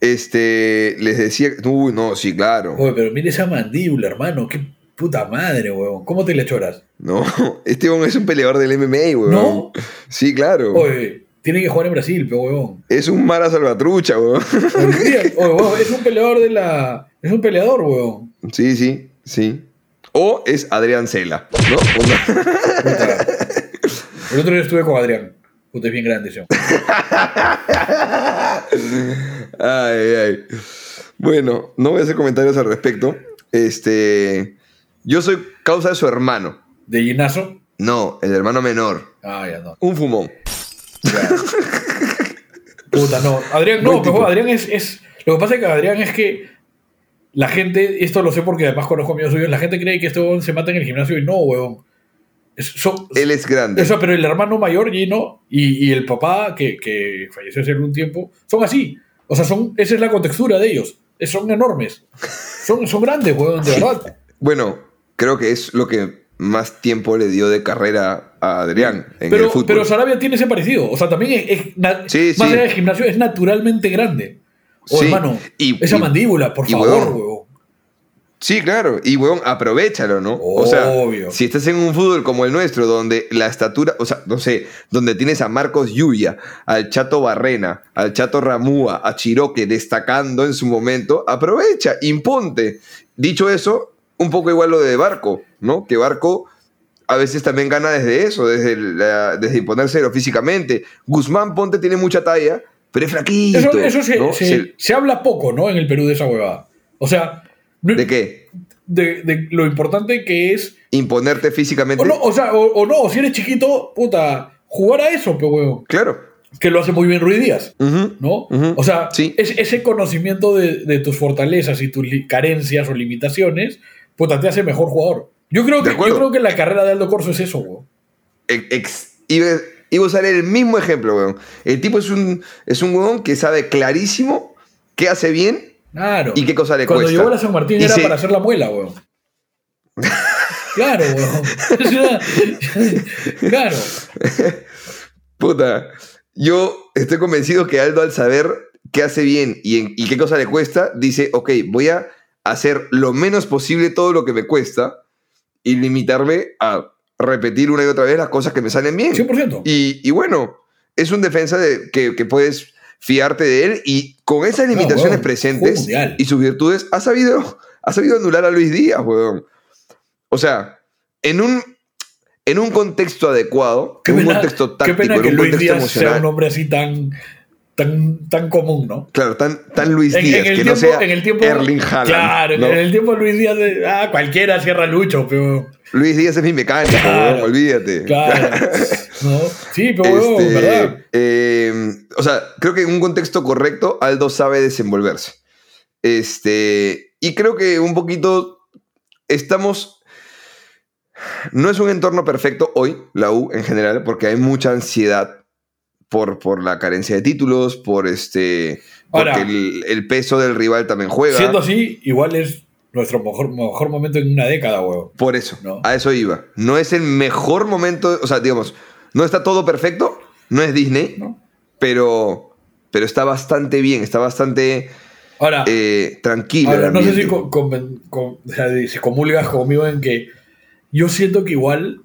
Este, les decía. Uy, no, sí, claro. Oye, pero mira esa mandíbula, hermano, qué puta madre, huevón. ¿Cómo te le choras? No, este weón es un peleador del MMA, weón. ¿No? Sí, claro. Oye, tiene que jugar en Brasil, pero huevón. Es un Mara Salvatrucha, weón. Oye, mira, oye, huevón, es un peleador de la. Es un peleador, huevón. Sí, sí, sí. O es Adrián Cela, ¿no? El otro día estuve con Adrián. Puta, es bien grande ese. hombre. Ay, ay. Bueno, no voy a hacer comentarios al respecto. Este. Yo soy causa de su hermano. De Ginazo. No, el hermano menor. Ah, ya no. Un fumón. Ya. Puta, no. Adrián, no, pero. Adrián es, es. Lo que pasa es que Adrián es que la gente, esto lo sé porque además conozco amigos suyos, la gente cree que este huevón se mata en el gimnasio y no, huevón. Él es grande. o sea, pero el hermano mayor, Gino, y, y el papá, que, que falleció hace algún tiempo, son así. O sea, son, esa es la contextura de ellos. Es- Son enormes. Son, son grandes, huevón, de verdad. Bueno, creo que es lo que más tiempo le dio de carrera a Adrián en pero, el fútbol. pero Sarabia tiene ese parecido. O sea, también es, es Sí, más sí. allá del gimnasio, es naturalmente grande. O Sí. hermano, Y- esa y- mandíbula, por y, favor, huevón, huevón. Sí, claro. Y, weón, aprovechalo, ¿no? O sea, Obvio. si estás en un fútbol como el nuestro, donde la estatura, o sea, no sé, donde tienes a Marcos Yuya, al Chato Barrena, al Chato Ramúa, a Chiroque destacando en su momento, aprovecha, imponte. Dicho eso, un poco igual lo de Barco, ¿no? Que Barco a veces también gana desde eso, desde, la- desde imponérselo físicamente. Guzmán Ponte tiene mucha talla, pero es flaquito. Eso, eso se, ¿no? se- Se- se habla poco, ¿no? En el Perú de esa huevada. O sea, ¿De qué? de, de lo importante que es. Imponerte físicamente. O no, o sea, o, o no, si eres chiquito, puta, jugar a eso, pe huevón. Claro. Que lo hace muy bien Ruiz Díaz. ¿no? O sea, Sí. es- ese conocimiento de, de tus fortalezas y tus carencias o limitaciones, puta, te hace mejor jugador. Yo creo que, yo creo que la carrera de Aldo Corso es eso, güey. Ex- ex- iba, iba a usar el mismo ejemplo, weón. El tipo es un, es un weón que sabe clarísimo qué hace bien Claro. y qué cosa le Cuando cuesta. llegó a San Martín Y era se- para hacer la muela, güey. claro, güey. claro. Puta, yo estoy convencido que Aldo al saber qué hace bien y, en- y qué cosa le cuesta, dice, ok, voy a hacer lo menos posible todo lo que me cuesta y limitarme a repetir una y otra vez las cosas que me salen bien. 100%. Y, y bueno, es un defensa de, que, que puedes fiarte de él y con esas limitaciones presentes y sus virtudes, ha sabido, ha sabido anular a Luis Díaz, weón. O sea, en un, en un contexto adecuado, Qué en un pena, contexto qué táctico, en que un Luis contexto Díaz sea emocional. un hombre así tan, tan, tan común, ¿no? Claro, tan, tan Luis En, Díaz, en el que tiempo, no sea en el tiempo, Erling Haaland. Claro, ¿no? en el tiempo Luis Díaz, de- ah, cualquiera cierra Lucho, pero. Luis Díaz es mi mecánico, Claro. olvídate. Claro. ¿No? Sí, pero huevón, Este, ¿verdad? eh, o sea, creo que en un contexto correcto, Aldo sabe desenvolverse. Este, y creo que un poquito estamos. No es un entorno perfecto hoy, la U en general, porque hay mucha ansiedad por, por la carencia de títulos, por este. Porque Ahora- el, el peso del rival también juega. Siendo así, igual es nuestro mejor, mejor momento en una década, huevón. Por eso, No. a eso iba. No es el mejor momento, o sea, digamos, no está todo perfecto, no es Disney, ¿no? pero, pero está bastante bien, está bastante Ahora, eh, tranquilo. ahora, no sé si, con- con- con- o sea, si comulgas conmigo en que yo siento que igual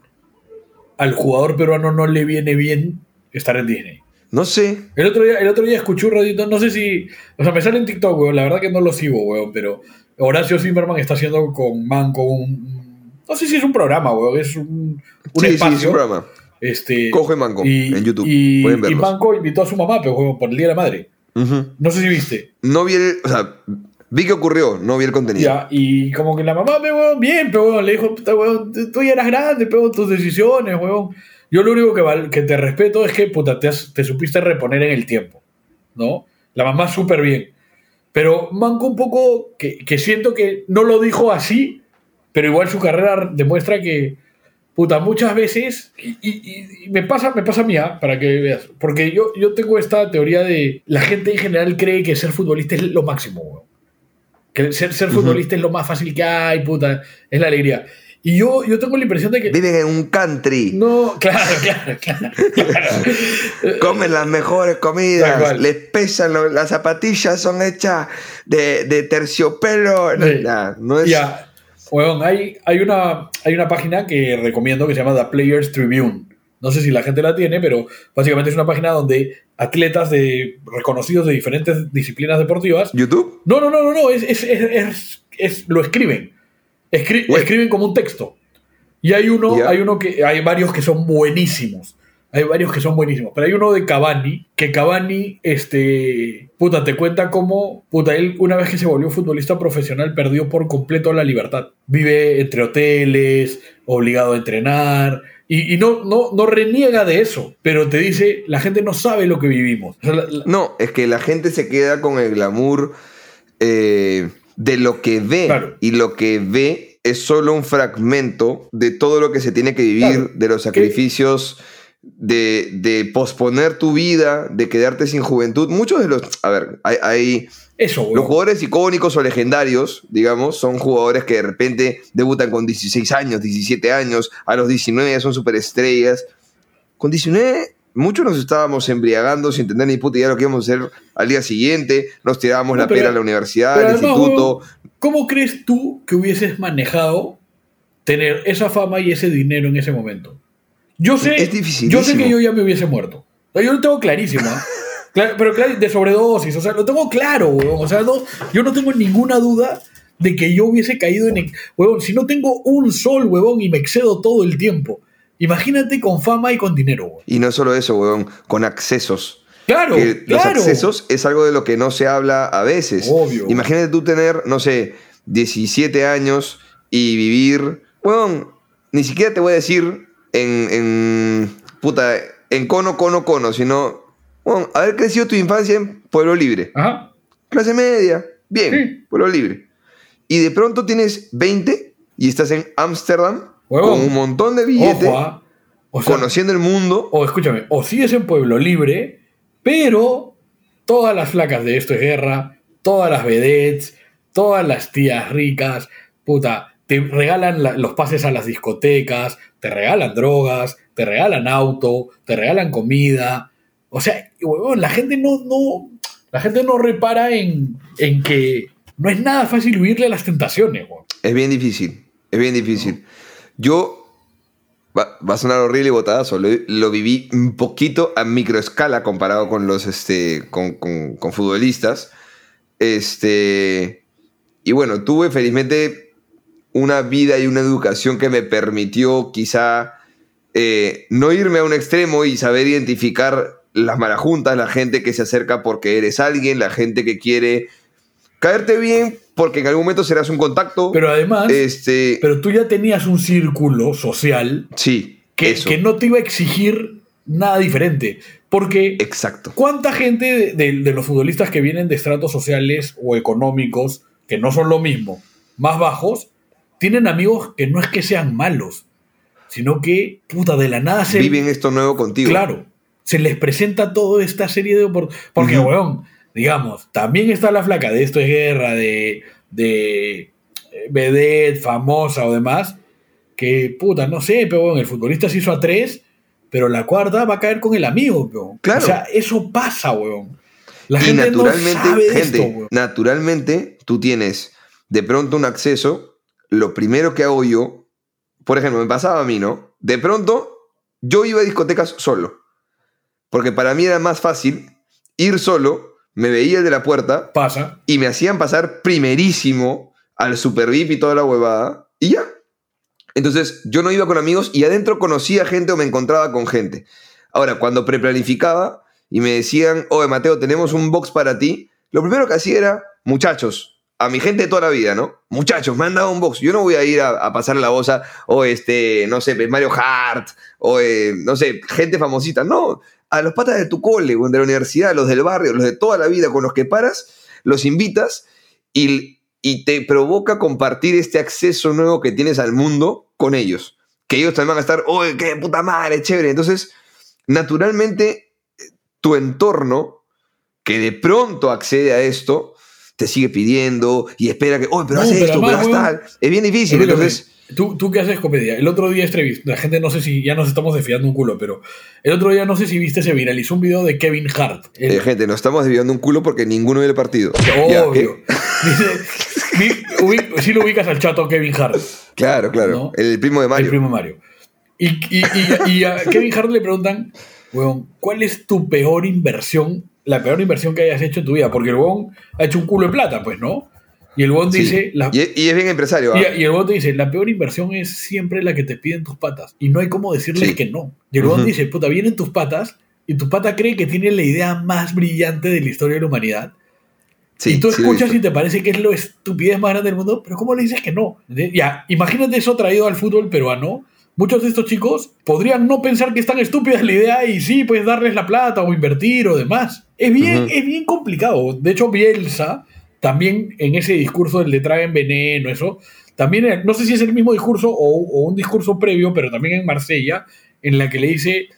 al jugador peruano no le viene bien estar en Disney. No sé, El otro día, el otro día escuché un ratito, no sé si. O sea, me sale en TikTok, weón. La verdad que no lo sigo, weón. Pero Horacio Zimmerman está haciendo con Manco un. No sé si es un programa, weón. Es un, un sí, sí, espacio. es un programa. Este, y Manco en YouTube. Y, Pueden y. Manco invitó a su mamá, pero weón, por el Día de la Madre. No sé si viste. No vi el, o sea, vi que ocurrió, no vi el contenido. Ya, y como que la mamá, pe, weón, bien, pero weón, le dijo, puta, weón, tú ya eras grande, pero tus decisiones, weón. Yo lo único que, val- que te respeto es que, puta, te, has- te supiste reponer en el tiempo, ¿no? La mamá súper bien. Pero Manco un poco, que, que siento que no lo dijo así, pero igual su carrera demuestra que, puta, muchas veces, y, y- y me, pasa, me pasa a mí, ¿ah? para que veas, porque yo, yo tengo esta teoría de, la gente en general cree que ser futbolista es lo máximo, weón. Que ser, ser futbolista es lo más fácil que hay, puta, es la alegría. Y yo, yo tengo la impresión de que... Viven en un country, No, claro, claro, claro. claro. comen las mejores comidas, les pesan, lo- las zapatillas son hechas de, de terciopelo. Sí. Nah, no es... Ya, huevón, hay, hay, una, hay una página que recomiendo que se llama The Players Tribune. No sé si la gente la tiene, pero básicamente es una página donde atletas de, reconocidos de diferentes disciplinas deportivas. ¿YouTube? No, no, no, no, no, es, es, es- es- es- lo escriben. Escri- Web. escriben como un texto. Y hay uno, hay uno que, hay varios que son buenísimos. Hay varios que son buenísimos. Pero hay uno de Cavani, que Cavani, este, puta, te cuenta cómo, puta, él una vez que se volvió futbolista profesional perdió por completo la libertad. Vive entre hoteles, obligado a entrenar, y, y no, no, no reniega de eso, pero te dice, la gente no sabe lo que vivimos. O sea, la- la- No, es que la gente se queda con el glamour eh, de lo que ve. Claro. Y lo que ve es solo un fragmento de todo lo que se tiene que vivir, Claro. de los sacrificios de, de posponer tu vida, de quedarte sin juventud. Muchos de los. A ver, hay. hay- Eso, los jugadores icónicos o legendarios, digamos, son jugadores que de repente debutan con 16 años, 17 años, a los 19 ya son superestrellas. Con 19, muchos nos estábamos embriagando sin entender ni puta idea lo que íbamos a hacer al día siguiente, nos tirábamos No, la pero- pera a la universidad, al instituto. weón, ¿Cómo crees tú que hubieses manejado tener esa fama y ese dinero en ese momento? Yo sé, Es yo sé que yo ya me hubiese muerto. Yo lo tengo clarísimo. ¿ah? Pero claro, de sobredosis, o sea, lo tengo claro, weón. O sea, no- yo no tengo ninguna duda de que yo hubiese caído en... ex- Huevón, si no tengo un sol, huevón, y me excedo todo el tiempo. Imagínate con fama y con dinero, weón. Y no solo eso, weón, con accesos. Claro, que los claro. accesos es algo de lo que no se habla a veces. Obvio. Imagínate tú tener, no sé, 17 años y vivir, bueno, ni siquiera te voy a decir en, en puta, en cono, cono, cono, sino, bueno, haber crecido tu infancia en Pueblo Libre, Ajá. clase media, bien, Sí. Pueblo Libre. Y de pronto tienes 20 y estás en Ámsterdam Huevón. con un montón de billetes, Ojo, ¿ah? O sea, conociendo el mundo. o escúchame, o sigues en Pueblo Libre, pero todas las flacas de esto es guerra, todas las vedettes, todas las tías ricas, puta, te regalan la- los pases a las discotecas, te regalan drogas, te regalan auto, te regalan comida. O sea, huevón, la gente no, no, la gente no repara en, en que no es nada fácil huirle a las tentaciones, huevón. Es bien difícil, es bien difícil. Yo, va, a sonar horrible y botadazo, lo, lo viví un poquito a microescala comparado con los, este, con, con- con futbolistas. Este, y bueno, tuve felizmente una vida y una educación que me permitió quizá eh, no irme a un extremo y saber identificar las marajuntas, la gente que se acerca porque eres alguien, la gente que quiere caerte bien porque en algún momento serás un contacto. Pero además, Este, pero tú ya tenías un círculo social sí, que, que no te iba a exigir nada diferente. Porque Exacto. ¿cuánta gente de, de- de los futbolistas que vienen de estratos sociales o económicos, que no son lo mismo, más bajos, tienen amigos que no es que sean malos, sino que, puta, de la nada se... Viven esto nuevo contigo. Claro, se les presenta toda esta serie de oportunidades. Porque, Ujú. weón, digamos, también está la flaca de esto es guerra, de, de eh, vedette, famosa o demás, que, puta, no sé, pero el futbolista se hizo a tres, pero la cuarta va a caer con el amigo, weón. Claro. O sea, eso pasa, weón. La y gente naturalmente, no sabe de gente, esto, weón. naturalmente tú tienes de pronto un acceso. Lo primero que hago yo, por ejemplo, me pasaba a mí, ¿no? De pronto yo iba a discotecas solo. Porque para mí era más fácil ir solo, me veía el de la puerta Pasa. y me hacían pasar primerísimo al Super VIP y toda la huevada y ya. Entonces yo no iba con amigos y adentro conocía gente o me encontraba con gente. Ahora, cuando preplanificaba y me decían, oye Mateo, tenemos un box para ti, lo primero que hacía era, muchachos, a mi gente de toda la vida, ¿no? Muchachos, me han dado un box. Yo no voy a ir a, a pasar la voz a, o este, no sé, pues, Mario Hart, o eh, no sé, gente famosita. No, a los patas de tu cole, de la universidad, los del barrio, los de toda la vida con los que paras, los invitas y, y te provoca compartir este acceso nuevo que tienes al mundo con ellos. Que ellos también van a estar, ¡oye, qué puta madre, chévere! Entonces, naturalmente, tu entorno, que de pronto accede a esto, te sigue pidiendo y espera que, ¡oye, pero No, haz esto, pero además, haz tal! Es bien difícil. Entonces, ¿Tú, tú qué haces comedia. El otro día, la gente no sé si ya nos estamos desfiando un culo, pero el otro día no sé si viste, se viralizó un video de Kevin Hart. El- eh, gente, nos estamos desviando un culo porque ninguno ve el partido. Obvio. ubi- sí lo ubicas al chato Kevin Hart, Claro, claro. ¿No? El primo de Mario. el primo Mario. Y, y- y- y a Kevin Hart le preguntan, weón, ¿cuál es tu peor inversión, la peor inversión que hayas hecho en tu vida? Porque el weón ha hecho un culo de plata, pues, ¿no? Y el Sí. dice, la- y, y es bien empresario. ¿ah? y, y el te dice, la peor inversión es siempre la que te piden tus patas. Y no hay cómo decirles Sí. que no. Y el weón Ujú. dice, puta, vienen tus patas y tu pata cree que tiene la idea más brillante de la historia de la humanidad. Sí, y tú lo escuchas y te parece que es la estupidez más grande del mundo, pero ¿cómo le dices que no? Ya, imagínate eso traído al fútbol peruano. Muchos de estos chicos podrían no pensar que es tan estúpida la idea y sí, pues darles la plata o invertir o demás. Es bien, es bien complicado. De hecho, Bielsa, también en ese discurso del de traen veneno, eso, también, no sé si es el mismo discurso o, o un discurso previo, pero también en Marsella, en la que le dice,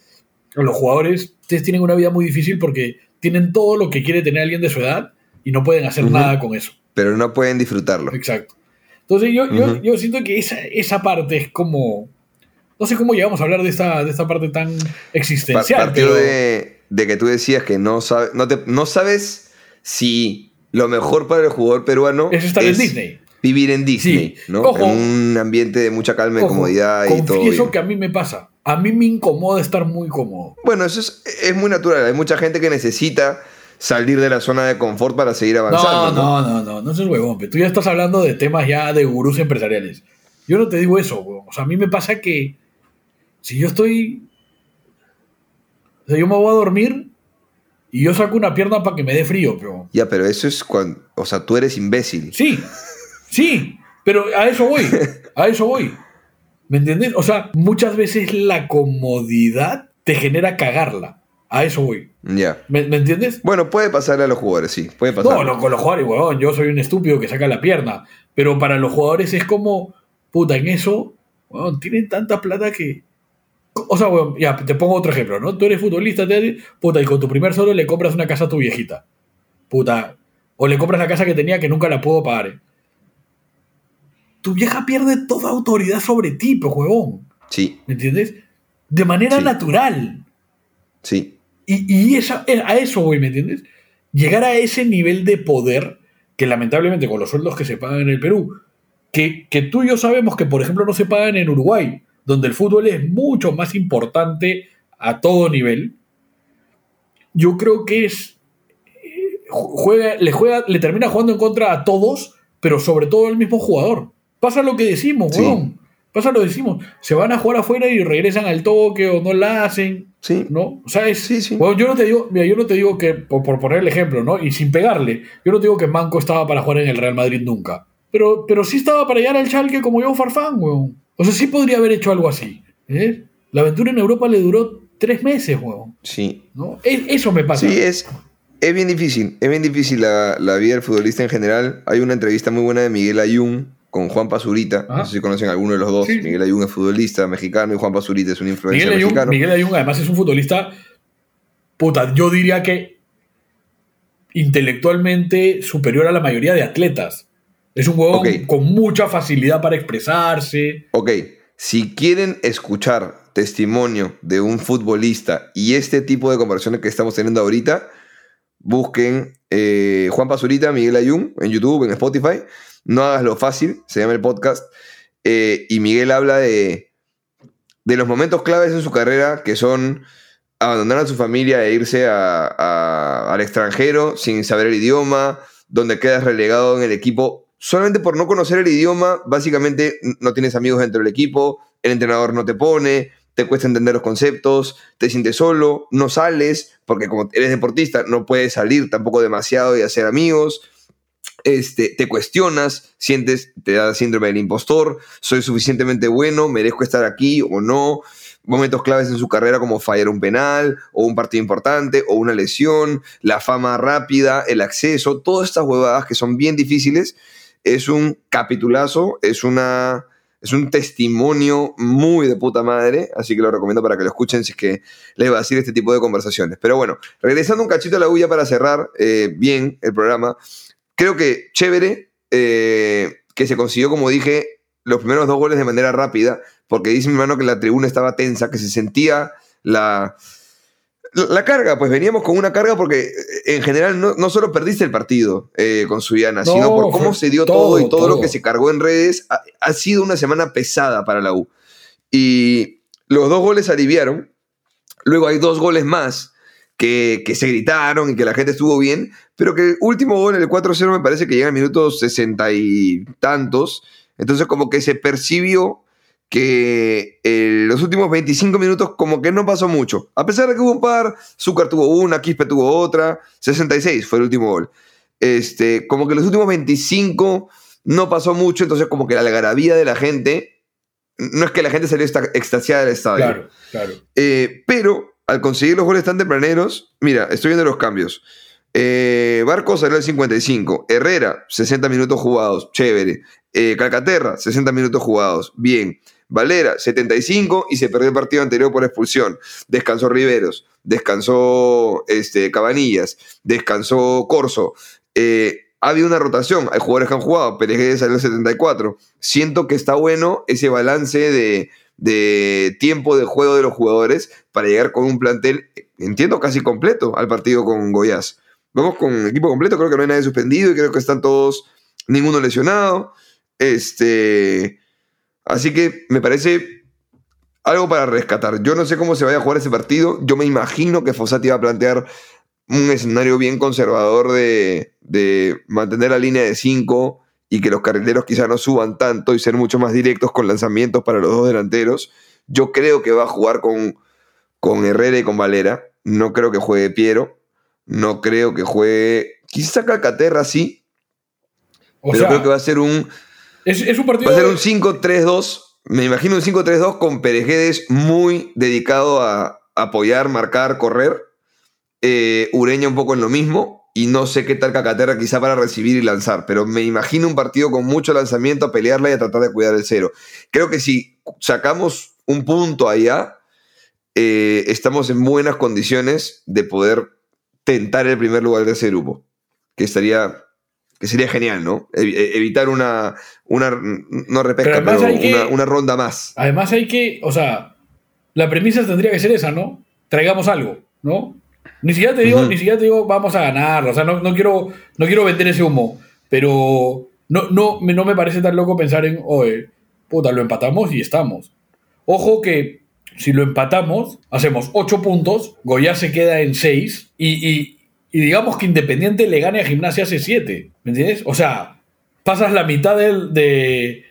los jugadores ustedes tienen una vida muy difícil porque tienen todo lo que quiere tener alguien de su edad y no pueden hacer nada con eso. Pero no pueden disfrutarlo. Exacto. Entonces yo, yo, yo siento que esa, esa parte es como... No sé cómo llegamos a hablar de esta, de esta parte tan Pa- existencial. partió pero- de, de que tú decías que no, sabe- no, te- no sabes si lo mejor para el jugador peruano Es estar en Disney. vivir en Disney, Sí. ¿no? Ojo. en un ambiente de mucha calma y Ojo, comodidad y todo. confieso que a mí me pasa. A mí me incomoda estar muy cómodo. Bueno, eso es, es muy natural. Hay mucha gente que necesita salir de la zona de confort para seguir No, avanzando. no, no, no, no seas huevón. Tú ya estás hablando de temas ya de gurús empresariales. Yo no te digo eso, huevón. O sea, a mí me pasa que si yo estoy... O sea, yo me voy a dormir y yo saco una pierna para que me dé frío, pero... Ya, pero eso es cuando. O sea, tú eres imbécil. Sí, sí, pero a eso voy, a eso voy. ¿Me entiendes? O sea, muchas veces la comodidad te genera cagarla. A eso voy. Ya. ¿Me, me entiendes? Bueno, puede pasarle a los jugadores, sí. Puede pasar. No, no, con los jugadores, huevón, yo soy un estúpido que saca la pierna. Pero para los jugadores es como, puta, en eso, huevón, tienen tanta plata que. O sea, ya, te pongo otro ejemplo, ¿no? Tú eres futbolista, te, puta, y con tu primer solo le compras una casa a tu viejita. Puta. O le compras la casa que tenía que nunca la puedo pagar. ¿eh? Tu vieja pierde toda autoridad sobre ti, pues, huevón. Sí, ¿Me entiendes? De manera Sí. natural. sí. Y, y esa- eh, a eso voy, ¿me entiendes? Llegar a ese nivel de poder que lamentablemente con los sueldos que se pagan en el Perú, que, que tú y yo sabemos que por ejemplo no se pagan en Uruguay, donde el fútbol es mucho más importante a todo nivel, yo creo que es eh, juega, le juega, le termina jugando en contra a todos, pero sobre todo al mismo jugador. Pasa lo que decimos, Sí. weón. Pasa lo que decimos. Se van a jugar afuera y regresan al toque o no la hacen. Sí. ¿no? O sea, es, Sí, sí. bueno, yo no te digo, mira, yo no te digo que, por, por poner el ejemplo, ¿no? Y sin pegarle, yo no te digo que Manco estaba para jugar en el Real Madrid nunca. Pero, pero sí estaba para llegar al Schalke como yo Farfán, weón. O sea, sí podría haber hecho algo así. ¿eh? La aventura en Europa le duró tres meses, weón. Sí. ¿no? Es- eso me pasa. Sí, es, es bien difícil. Es bien difícil la, la vida del futbolista en general. Hay una entrevista muy buena de Miguel Ayun con Juan Pazurita. Ajá. No sé si conocen a alguno de los dos. Sí. Miguel Ayun es futbolista mexicano y Juan Pazurita es un influencer Miguel Ayun, mexicano. Miguel Ayun además es un futbolista, puta, yo diría que intelectualmente superior a la mayoría de atletas. Es un huevón Ok. con mucha facilidad para expresarse. Ok, si quieren escuchar testimonio de un futbolista y este tipo de conversaciones que estamos teniendo ahorita, busquen eh, Juan Pazurita, Miguel Ayun en YouTube, en Spotify. No hagas lo fácil, se llama el podcast. Eh, y Miguel habla de, de los momentos claves en su carrera que son abandonar a su familia e irse a- a- al extranjero sin saber el idioma, donde quedas relegado en el equipo solamente por no conocer el idioma, básicamente no tienes amigos dentro del equipo, el entrenador no te pone, te cuesta entender los conceptos, te sientes solo, no sales, porque como eres deportista no puedes salir tampoco demasiado y hacer amigos. Este, te cuestionas, sientes, te da síndrome del impostor, soy suficientemente bueno, merezco estar aquí o no. Momentos claves en su carrera como fallar un penal o un partido importante o una lesión, la fama rápida, el acceso, todas estas huevadas que son bien difíciles. Es un capitulazo, es una es un testimonio muy de puta madre, así que lo recomiendo para que lo escuchen si es que les va a decir este tipo de conversaciones. Pero bueno, regresando un cachito a la bulla para cerrar eh, bien el programa, creo que chévere eh, que se consiguió, como dije, los primeros dos goles de manera rápida, porque dice mi hermano que la tribuna estaba tensa, que se sentía la, la, carga, pues veníamos con una carga porque eh, en general no, no solo perdiste el partido eh, con Suyana, No, sino por cómo se dio todo, todo, y todo, todo. lo que se cargó en redes. Ha, ha sido una semana pesada para la U. Y los dos goles aliviaron. Luego hay dos goles más que, que se gritaron y que la gente estuvo bien, pero que el último gol, el 4-0, me parece que llega en minutos sesenta y tantos. Entonces como que se percibió que eh, los últimos 25 minutos como que no pasó mucho. A pesar de que hubo un par, Zúcar tuvo una, Quispe tuvo otra, 66 fue el último gol. Este, como que los últimos 25 no pasó mucho, entonces como que la algarabía de la gente, no es que la gente salió extasiada del estadio. Claro, claro. Eh, pero al conseguir los goles tan tempraneros, mira, estoy viendo los cambios. Eh, Barco salió al 55. Herrera, 60 minutos jugados, chévere. Eh, Calcaterra, 60 minutos jugados, bien. Valera, 75 y se perdió el partido anterior por expulsión. Descansó Riveros, descansó este, Cabanillas, descansó Corso. Eh, ha habido una rotación, hay jugadores que han jugado, Pérez salió el 74. Siento que está bueno ese balance de, de tiempo de juego de los jugadores para llegar con un plantel, entiendo, casi completo al partido con Goiás. Vamos con equipo completo, creo que no hay nadie suspendido y creo que están todos, ninguno lesionado. Este, así que me parece algo para rescatar. Yo no sé cómo se vaya a jugar ese partido. Yo me imagino que Fossati va a plantear un escenario bien conservador de, de mantener la línea de 5 y que los carrileros quizá no suban tanto y ser mucho más directos con lanzamientos para los dos delanteros. Yo creo que va a jugar con, con Herrera y con Valera. No creo que juegue Piero. No creo que juegue. Quizá Calcaterra sí. O pero sea, creo que va a ser un. Es, es un partido. Va a ser un 5-3-2. Me imagino un 5-3-2 con Perejedes muy dedicado a apoyar, marcar, correr. Eh, Ureña un poco en lo mismo. Y no sé qué tal Cacaterra quizá para recibir y lanzar. Pero me imagino un partido con mucho lanzamiento a pelearla y a tratar de cuidar el cero. Creo que si sacamos un punto allá, eh, estamos en buenas condiciones de poder tentar el primer lugar de ese grupo. Que estaría. Que sería genial, ¿no? E- evitar una. una no repesca, Pero que- una, ronda más. Además hay que, o sea, la premisa tendría que ser esa, ¿no? Traigamos algo, ¿no? Ni siquiera te digo, ni siquiera te digo vamos a ganar, o sea, no, no quiero, no quiero vender ese humo, pero no, no, me- no me parece tan loco pensar en, oye, puta, lo empatamos y estamos. Ojo que si lo empatamos, hacemos 8 puntos, Goya se queda en 6 y, y- y digamos que Independiente le gane a Gimnasia hace 7, ¿me entiendes? O sea, pasas la mitad de,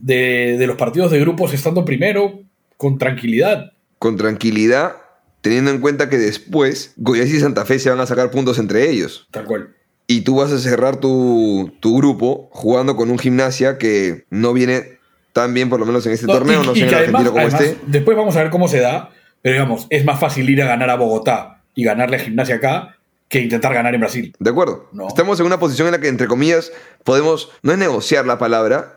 de, de los partidos de grupos estando primero con tranquilidad. Con tranquilidad, teniendo en cuenta que después Goiás y Santa Fe se van a sacar puntos entre ellos. Tal cual. Y tú vas a cerrar tu, tu grupo jugando con un gimnasia que no viene tan bien, por lo menos en este No, torneo. y- no sé en además- cómo además, esté. Después vamos a ver cómo se da, pero digamos, es más fácil ir a ganar a Bogotá y ganarle a Gimnasia acá que intentar ganar en Brasil. ¿De acuerdo? No. Estamos en una posición en la que, entre comillas, podemos, no es negociar la palabra,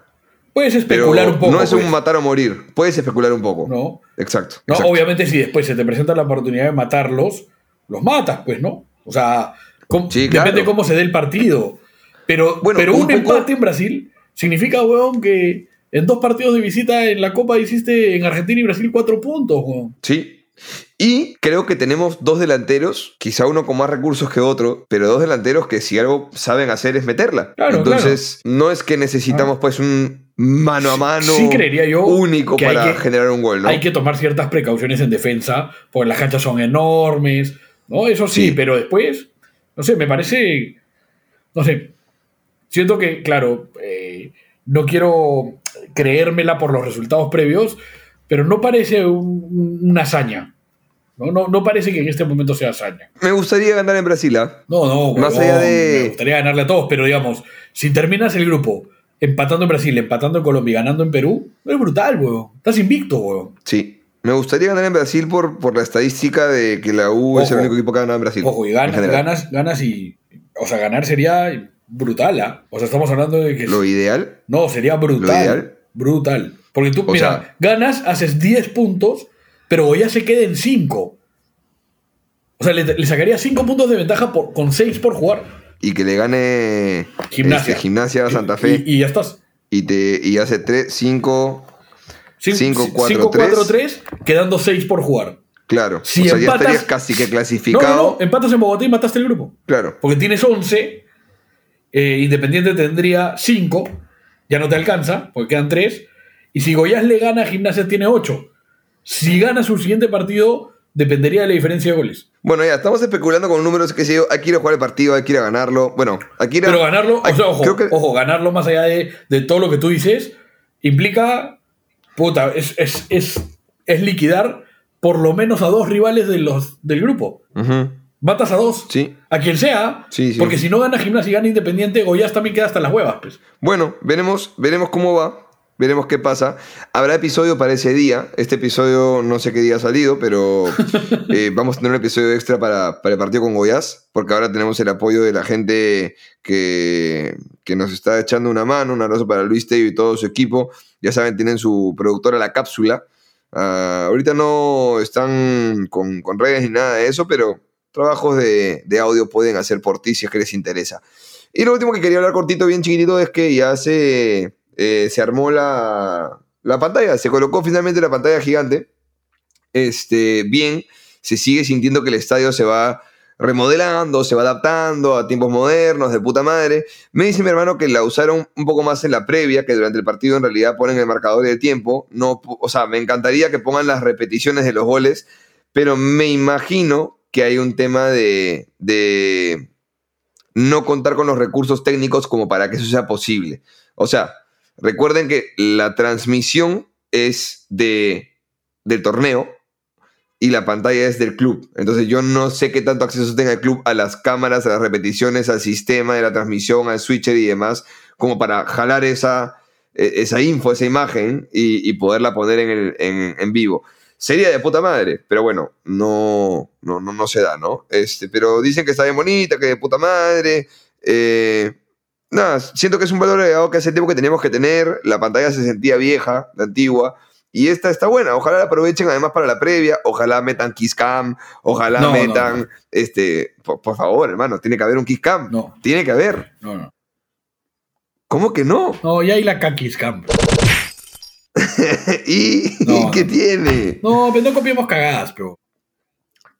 Puedes pero especular un poco. no es pues, un matar o morir. Puedes especular un poco. ¿no? Exacto. No, exacto. obviamente si después se te presenta la oportunidad de matarlos, los matas, pues, ¿no? O sea, com- Sí, claro. depende cómo se dé el partido. Pero, Bueno, pero un, un poco- empate en Brasil significa, weón, que en dos partidos de visita en la Copa hiciste en Argentina y Brasil cuatro puntos, weón. Sí. Y creo que tenemos dos delanteros, quizá uno con más recursos que otro, pero dos delanteros que si algo saben hacer es meterla. Claro, Entonces, no es que necesitamos pues un mano a mano Sí creería yo único que para que- generar un gol, ¿no? Hay que tomar ciertas precauciones en defensa, porque las canchas son enormes, ¿no? Eso sí, Sí. pero después, no sé, me parece, no sé, siento que, claro, eh, no quiero creérmela por los resultados previos, pero no parece un- una hazaña. ¿no? No, no parece que en este momento sea hazaña. Me gustaría ganar en Brasil, ¿ah? No, no, Más huevón, allá de- Me gustaría ganarle a todos, pero digamos, si terminas el grupo empatando en Brasil, empatando en Colombia y ganando en Perú, es brutal, weón. Estás invicto, weón. Sí. Me gustaría ganar en Brasil por, por la estadística de que la U es el único equipo que ha ganado en Brasil. Ojo, y ganas, ganas, ganas y. O sea, ganar sería brutal, ¿ah? O sea, estamos hablando de que. Lo ideal, no, sería brutal. ¿Lo ideal? Brutal. Porque tú, O mira, sea- ganas, haces 10 puntos, pero ya se queda en 5. O sea, le, le sacaría 5 puntos de ventaja por, con 6 por jugar. y que le gane Gimnasia. este, gimnasia Santa Fe Y, y ya estás. y, te, y hace 3, 5, Cin- 5, 4, 5, 4, 3, quedando 6 por jugar. claro. Si o sea, ya empatas- estarías casi que No, clasificado. no, no, empatas en Bogotá y mataste el grupo. Claro. Porque tienes 11, eh, Independiente tendría 5, ya no te alcanza, porque quedan 3. Y si Goiás le gana, Gimnasia tiene 8. Si gana su siguiente partido, dependería de la diferencia de goles. Bueno, ya, estamos especulando con números que yo, hay que ir a jugar el partido, hay que ir a ganarlo. Bueno, hay que ir a... Pero ganarlo, hay- o sea, ojo, creo que- ojo, ganarlo más allá de, de todo lo que tú dices, implica, puta, es, es, es, es liquidar por lo menos a dos rivales de los, del grupo. Ujú. Matas a dos. Sí. A quien sea. Sí, sí. Porque si no gana Gimnasia y gana Independiente, Goiás también queda hasta las huevas. Pues. Bueno, veremos, veremos cómo va. Veremos qué pasa. Habrá episodio para ese día. Este episodio no sé qué día ha salido, pero eh, vamos a tener un episodio extra para, para el partido con Goiás, porque ahora tenemos el apoyo de la gente que, que nos está echando una mano. Un abrazo para Luis Tello y todo su equipo. Ya saben, tienen su productora La Cápsula. Ah, ahorita no están con, con redes ni nada de eso, pero trabajos de, de audio pueden hacer por ti si es que les interesa. Y lo último que quería hablar cortito, bien chiquitito, es que ya se, eh, se armó la, la pantalla, se colocó finalmente la pantalla gigante. Este, bien, se sigue sintiendo que el estadio se va remodelando, se va adaptando a tiempos modernos, de puta madre. Me dice mi hermano que la usaron un poco más en la previa, que durante el partido en realidad ponen el marcador de tiempo. No, o sea, me encantaría que pongan las repeticiones de los goles, pero me imagino que hay un tema de, de no contar con los recursos técnicos como para que eso sea posible. O sea, recuerden que la transmisión es de, del torneo y la pantalla es del club. Entonces yo no sé qué tanto acceso tenga el club a las cámaras, a las repeticiones, al sistema de la transmisión, al switcher y demás, como para jalar esa, e, esa info, esa imagen y, poderla poner en, en vivo. Sería de puta madre, pero bueno, no, no, no, no se da, ¿no? Este, pero dicen que está bien bonita, que de puta madre. Eh, nada, siento que es un valor agregado que hace tiempo que teníamos que tener. La pantalla se sentía vieja, de antigua. Y esta está buena. Ojalá la aprovechen además para la previa. Ojalá metan Kiss Cam. Ojalá No, metan. no. Este. Por, por favor, hermano, tiene que haber un Kiss Cam. No. Tiene que haber. No, no. ¿Cómo que no? No, ya hay la Kakis Camp. ¿Y, No, ¿y qué tiene? No, pero no copiamos cagadas, pero.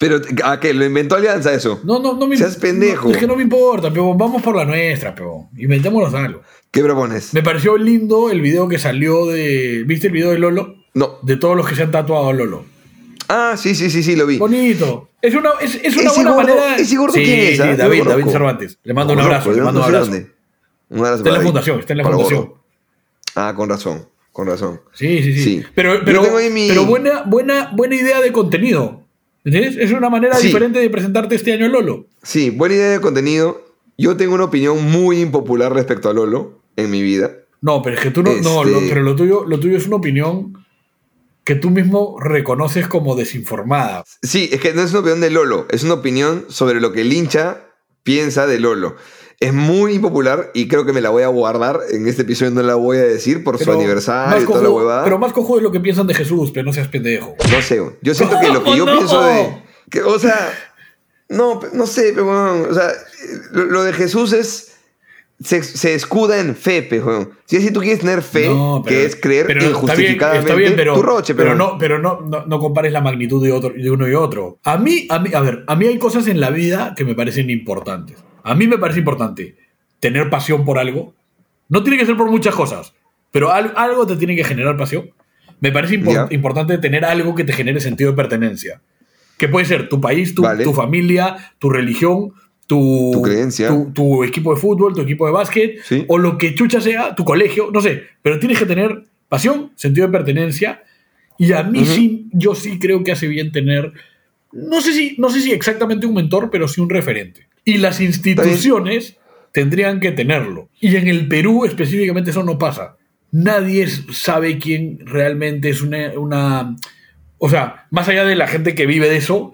Pero, ¿a qué? ¿Lo inventó Alianza eso? No, no, no me Seas pendejo. no, es que no me importa, pero vamos por la nuestra, pero. Inventémonos algo. ¿Qué propones? Me pareció lindo el video que salió de. ¿Viste el video de Lolo? No. De todos los que se han tatuado a Lolo. Ah, sí, sí, sí, sí, lo vi. Bonito. Es una, es, es una buena gordo- manera. ese gordo sí, quién es, sí, ah? David, David. Cervantes. Le mando un abrazo, le mando un abrazo. Un abrazo Está en la fundación, está en la fundación. gordo. Ah, con razón, con razón. Sí, sí, sí. Sí. Pero, pero, mi- pero buena, buena, buena idea de contenido. ¿Entiendes? Es una manera Sí. diferente de presentarte este año Lolo. Sí, buena idea de contenido. Yo tengo una opinión muy impopular respecto a Lolo en mi vida. No, pero es que tú no. No, Este- lo- pero lo tuyo, lo tuyo es una opinión que tú mismo reconoces como desinformada. Sí, es que no es una opinión de Lolo, es una opinión sobre lo que el hincha piensa de Lolo. Es muy impopular y creo que me la voy a guardar. En este episodio no la voy a decir por su aniversario y toda la huevada. Pero más cojudo es lo que piensan de Jesús, pero no seas pendejo. No sé, yo siento que lo que yo No. pienso de. Que, o sea, no, no sé, pero weón, o sea, lo, lo de Jesús es. Se, se escuda en fe, pe, weón. Si es si tú quieres tener fe, No, pero- que es creer pero está bien, injustificadamente, está bien, pero, tu roche, pero, pero, no, pero no, no, no compares la magnitud de, otro, de uno y otro. A mí, a mí, a ver, a mí hay cosas en la vida que me parecen importantes. A mí me parece importante tener pasión por algo. No tiene que ser por muchas cosas, pero al- algo te tiene que generar pasión. Me parece importante tener algo que te genere sentido de pertenencia. Que puede ser tu país, tu, Vale. tu familia, tu religión, tu, Tu creencia. tu, tu equipo de fútbol, tu equipo de básquet, Sí. o lo que chucha sea, tu colegio, no sé, pero tienes que tener pasión, sentido de pertenencia, y a mí sí, yo sí creo que hace bien tener, no sé si, no sé si exactamente un mentor, pero sí un referente. Y las instituciones tendrían que tenerlo. Y en el Perú específicamente eso no pasa. Nadie sabe quién realmente es una, una... O sea, más allá de la gente que vive de eso,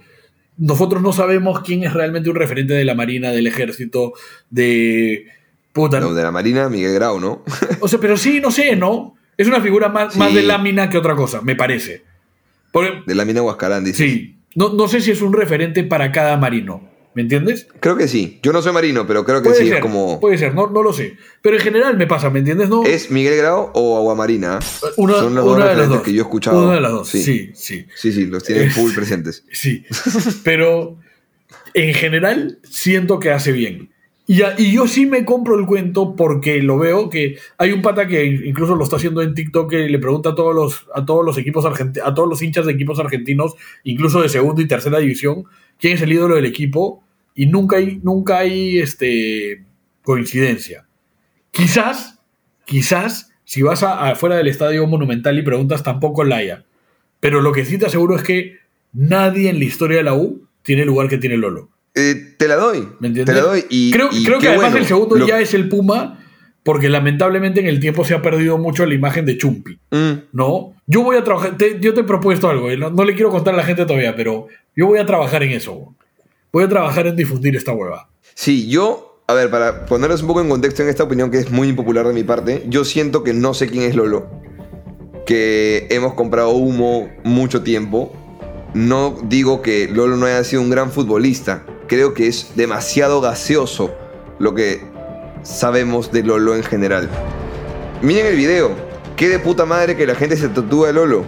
nosotros no sabemos quién es realmente un referente de la Marina, del Ejército, de... Puta, No, de la Marina, Miguel Grau, ¿no? o sea, pero sí, no sé, ¿no? Es una figura más, Sí. más de lámina que otra cosa, me parece. Porque, De la mina Huascarán, dice. sí, no, no sé si es un referente para cada marino, ¿me entiendes? Creo que sí. Yo no soy marino, pero creo que Puede sí ser, es como. puede ser, no, no lo sé. Pero en general me pasa, ¿me entiendes? No, ¿Es Miguel Grau o Aguamarina? una, Son los una dos de las dos. que yo he escuchado. Una de las dos, Sí. sí, sí. Sí, sí, los tienen full presentes. Sí, pero en general siento que hace bien. Y, y yo sí me compro el cuento porque lo veo que hay un pata que incluso lo está haciendo en TikTok que le pregunta a todos los, a todos los equipos a todos los hinchas de equipos argentinos, incluso de segunda y tercera división, quién es el ídolo del equipo y nunca hay, nunca hay este, coincidencia. Quizás, quizás, si vas afuera del estadio monumental y preguntas, tampoco la haya. Pero lo que sí te aseguro es que nadie en la historia de la U tiene el lugar que tiene Lolo. Eh, te la doy. ¿Me entiendes? Te la doy. Y, creo y creo qué que además bueno. el segundo Lo- ya es el Puma, porque lamentablemente en el tiempo se ha perdido mucho la imagen de Chumpi, Mm, ¿no? Yo voy a trabajar, te- yo te he propuesto algo, y no, no le quiero contar a la gente todavía, pero yo voy a trabajar en eso. Voy a trabajar en difundir esta hueva. Sí, yo, a ver, para ponerlos un poco en contexto en esta opinión que es muy impopular de mi parte, yo siento que no sé quién es Lolo, que hemos comprado humo mucho tiempo. No digo que Lolo no haya sido un gran futbolista, creo que es demasiado gaseoso lo que sabemos de Lolo en general. Miren el video, qué de puta madre que la gente se tatúa de Lolo,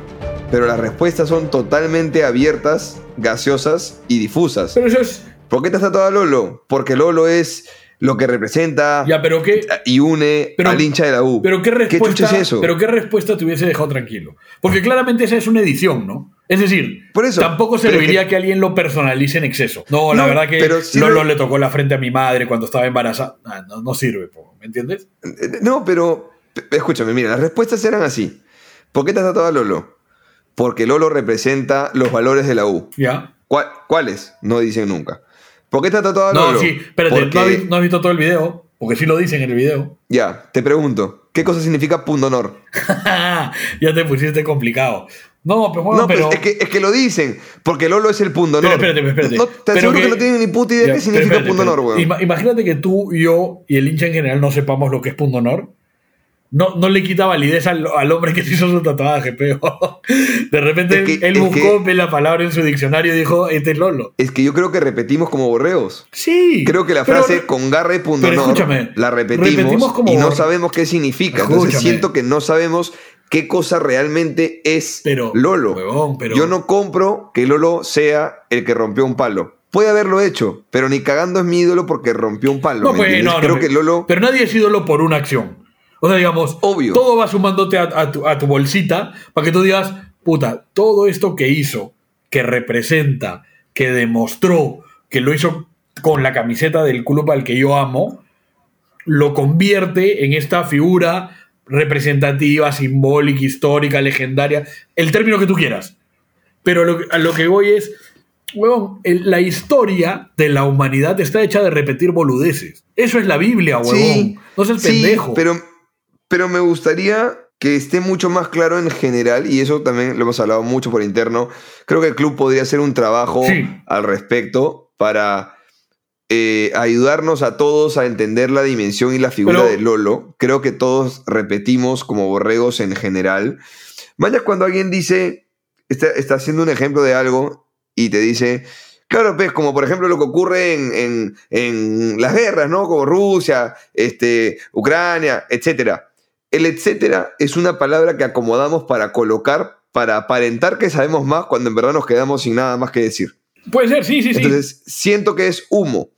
pero las respuestas son totalmente abiertas, gaseosas y difusas. Pero es. ¿Por qué te has tatuado a Lolo? Porque Lolo es lo que representa Ya, pero qué. y une Pero- al hincha de la U. Pero qué respuesta, chucha es eso? Pero qué respuesta te hubiese dejado tranquilo. Porque claramente esa es una edición, ¿no? Es decir, Por eso, tampoco se pero le es diría que- que... alguien lo personalice en exceso. No, la No, verdad que pero sí Lolo lo- le tocó la frente a mi madre cuando estaba embarazada. Ah, no, no sirve, ¿me entiendes? No, pero escúchame, mira, las respuestas eran así. ¿Por qué te has tatuado a Lolo? Porque Lolo representa los valores de la U. Ya. ¿Cuál- ¿Cuáles? No dicen nunca. ¿Por qué te has tatuado a No, Lolo? sí, espérate, Porque- no, has vi- no has visto todo el video, porque sí lo dicen en el video. Ya, te pregunto, ¿qué cosa significa punto honor? ya te pusiste complicado. No, pero bueno, no, pero. pero es que, es que lo dicen, porque Lolo es el punto. Pero espérate, espérate. No, te Pero aseguro que, que- no tienen ni puta idea Ya, qué pero significa espérate, punto honor, weón. Ima- Imagínate que tú, yo y el hincha en general no sepamos lo que es punto honor. No, no le quita validez al, al hombre que se hizo su tatuaje, pero de repente Es que- él buscó la palabra en su diccionario y dijo, este es Lolo. Es que yo creo que repetimos como borreos. Sí. Creo que la pero- frase con garra y punto pero honor la repetimos, repetimos como y no sabemos qué significa. Entonces Escúchame. siento que no sabemos qué cosa realmente es Pero, Lolo. huevón, pero- Yo no compro que Lolo sea el que rompió un palo. Puede haberlo hecho, pero ni cagando es mi ídolo porque rompió un palo. No, ¿me pues, no, Creo pero- que Lolo... Pero nadie es ídolo por una acción. O sea, digamos, Obvio. todo va sumándote a, a tu, a tu bolsita para que tú digas, puta, todo esto que hizo, que representa, que demostró, que lo hizo con la camiseta del club al que yo amo, lo convierte en esta figura representativa, simbólica, histórica, legendaria, el término que tú quieras. Pero lo a lo que voy es, huevón, el- la historia de la humanidad está hecha de repetir boludeces. Eso es la Biblia, huevón. Sí, no seas sí, pendejo. pero, pero me gustaría que esté mucho más claro en general, y eso también lo hemos hablado mucho por interno. Creo que el club podría hacer un trabajo Sí. al respecto para eh, ayudarnos a todos a entender la dimensión y la figura Pero- de Lolo. Creo que todos repetimos como borregos en general. Vaya cuando alguien dice, está, está haciendo un ejemplo de algo y te dice, claro, pues como por ejemplo lo que ocurre en, en- en las guerras, ¿no? Como Rusia, este, Ucrania, etcétera. El etcétera es una palabra que acomodamos para colocar, para aparentar que sabemos más cuando en verdad nos quedamos sin nada más que decir. Puede ser, sí, sí, sí. Entonces, siento que es humo.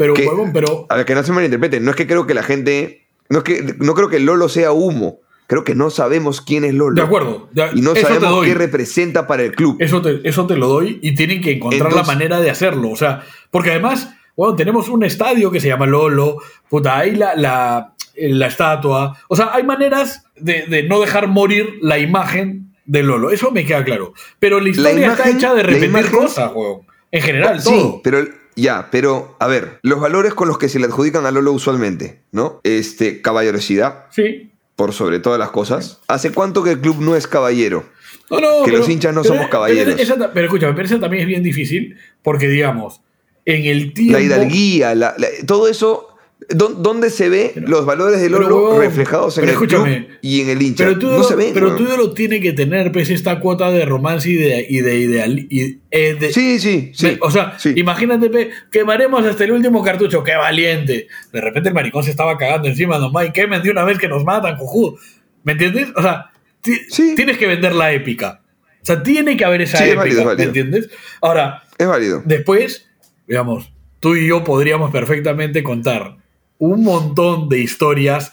Pero, que- huevón, pero. A ver, que no se malinterpreten. No es que creo que la gente. No, es que, no creo que Lolo sea humo. Creo que no sabemos quién es Lolo. De acuerdo. ya- Y no sabemos qué representa para el club. Eso te, eso te lo doy y tienen que encontrar Entonces- la manera de hacerlo. O sea, porque además, bueno, tenemos un estadio que se llama Lolo, puta, hay la, la, la estatua. O sea, hay maneras de, de no dejar morir la imagen de Lolo. Eso me queda claro. Pero la historia está imagen- hecha de repetir imagen- cosas, weón. En general, Sí, todo. pero ya, pero a ver, los valores con los que se le adjudican a Lolo usualmente, ¿no? Este, caballerosidad, Sí. por sobre todas las cosas. ¿Hace cuánto que el club no es caballero? No, no, Que los hinchas no pero- somos caballeros. Pero, esa- pero escúchame, pero eso también es bien difícil porque, digamos, en el tiempo. La hidalguía, la- la- todo eso. ¿Dó- ¿Dónde se ve los valores de pero, Lolo huevón, reflejados en el club y en el hincha? Pero tú, no se ven. pero weón. tú lo tiene que tener, pues, esta cuota de romance y de, y de ideal. y- eh, de- Sí, sí, sí. O sea, sí. imagínate, pe, quemaremos hasta el último cartucho, qué valiente. De repente el maricón se estaba cagando encima, nomás, y quemen de una vez que nos matan, cojudo. ¿Me entiendes? O sea, Sí. tienes que vender la épica. O sea, tiene que haber esa Sí, es épica, válido, es ¿me entiendes? Ahora, Es válido. después, digamos, tú y yo podríamos perfectamente contar un montón de historias,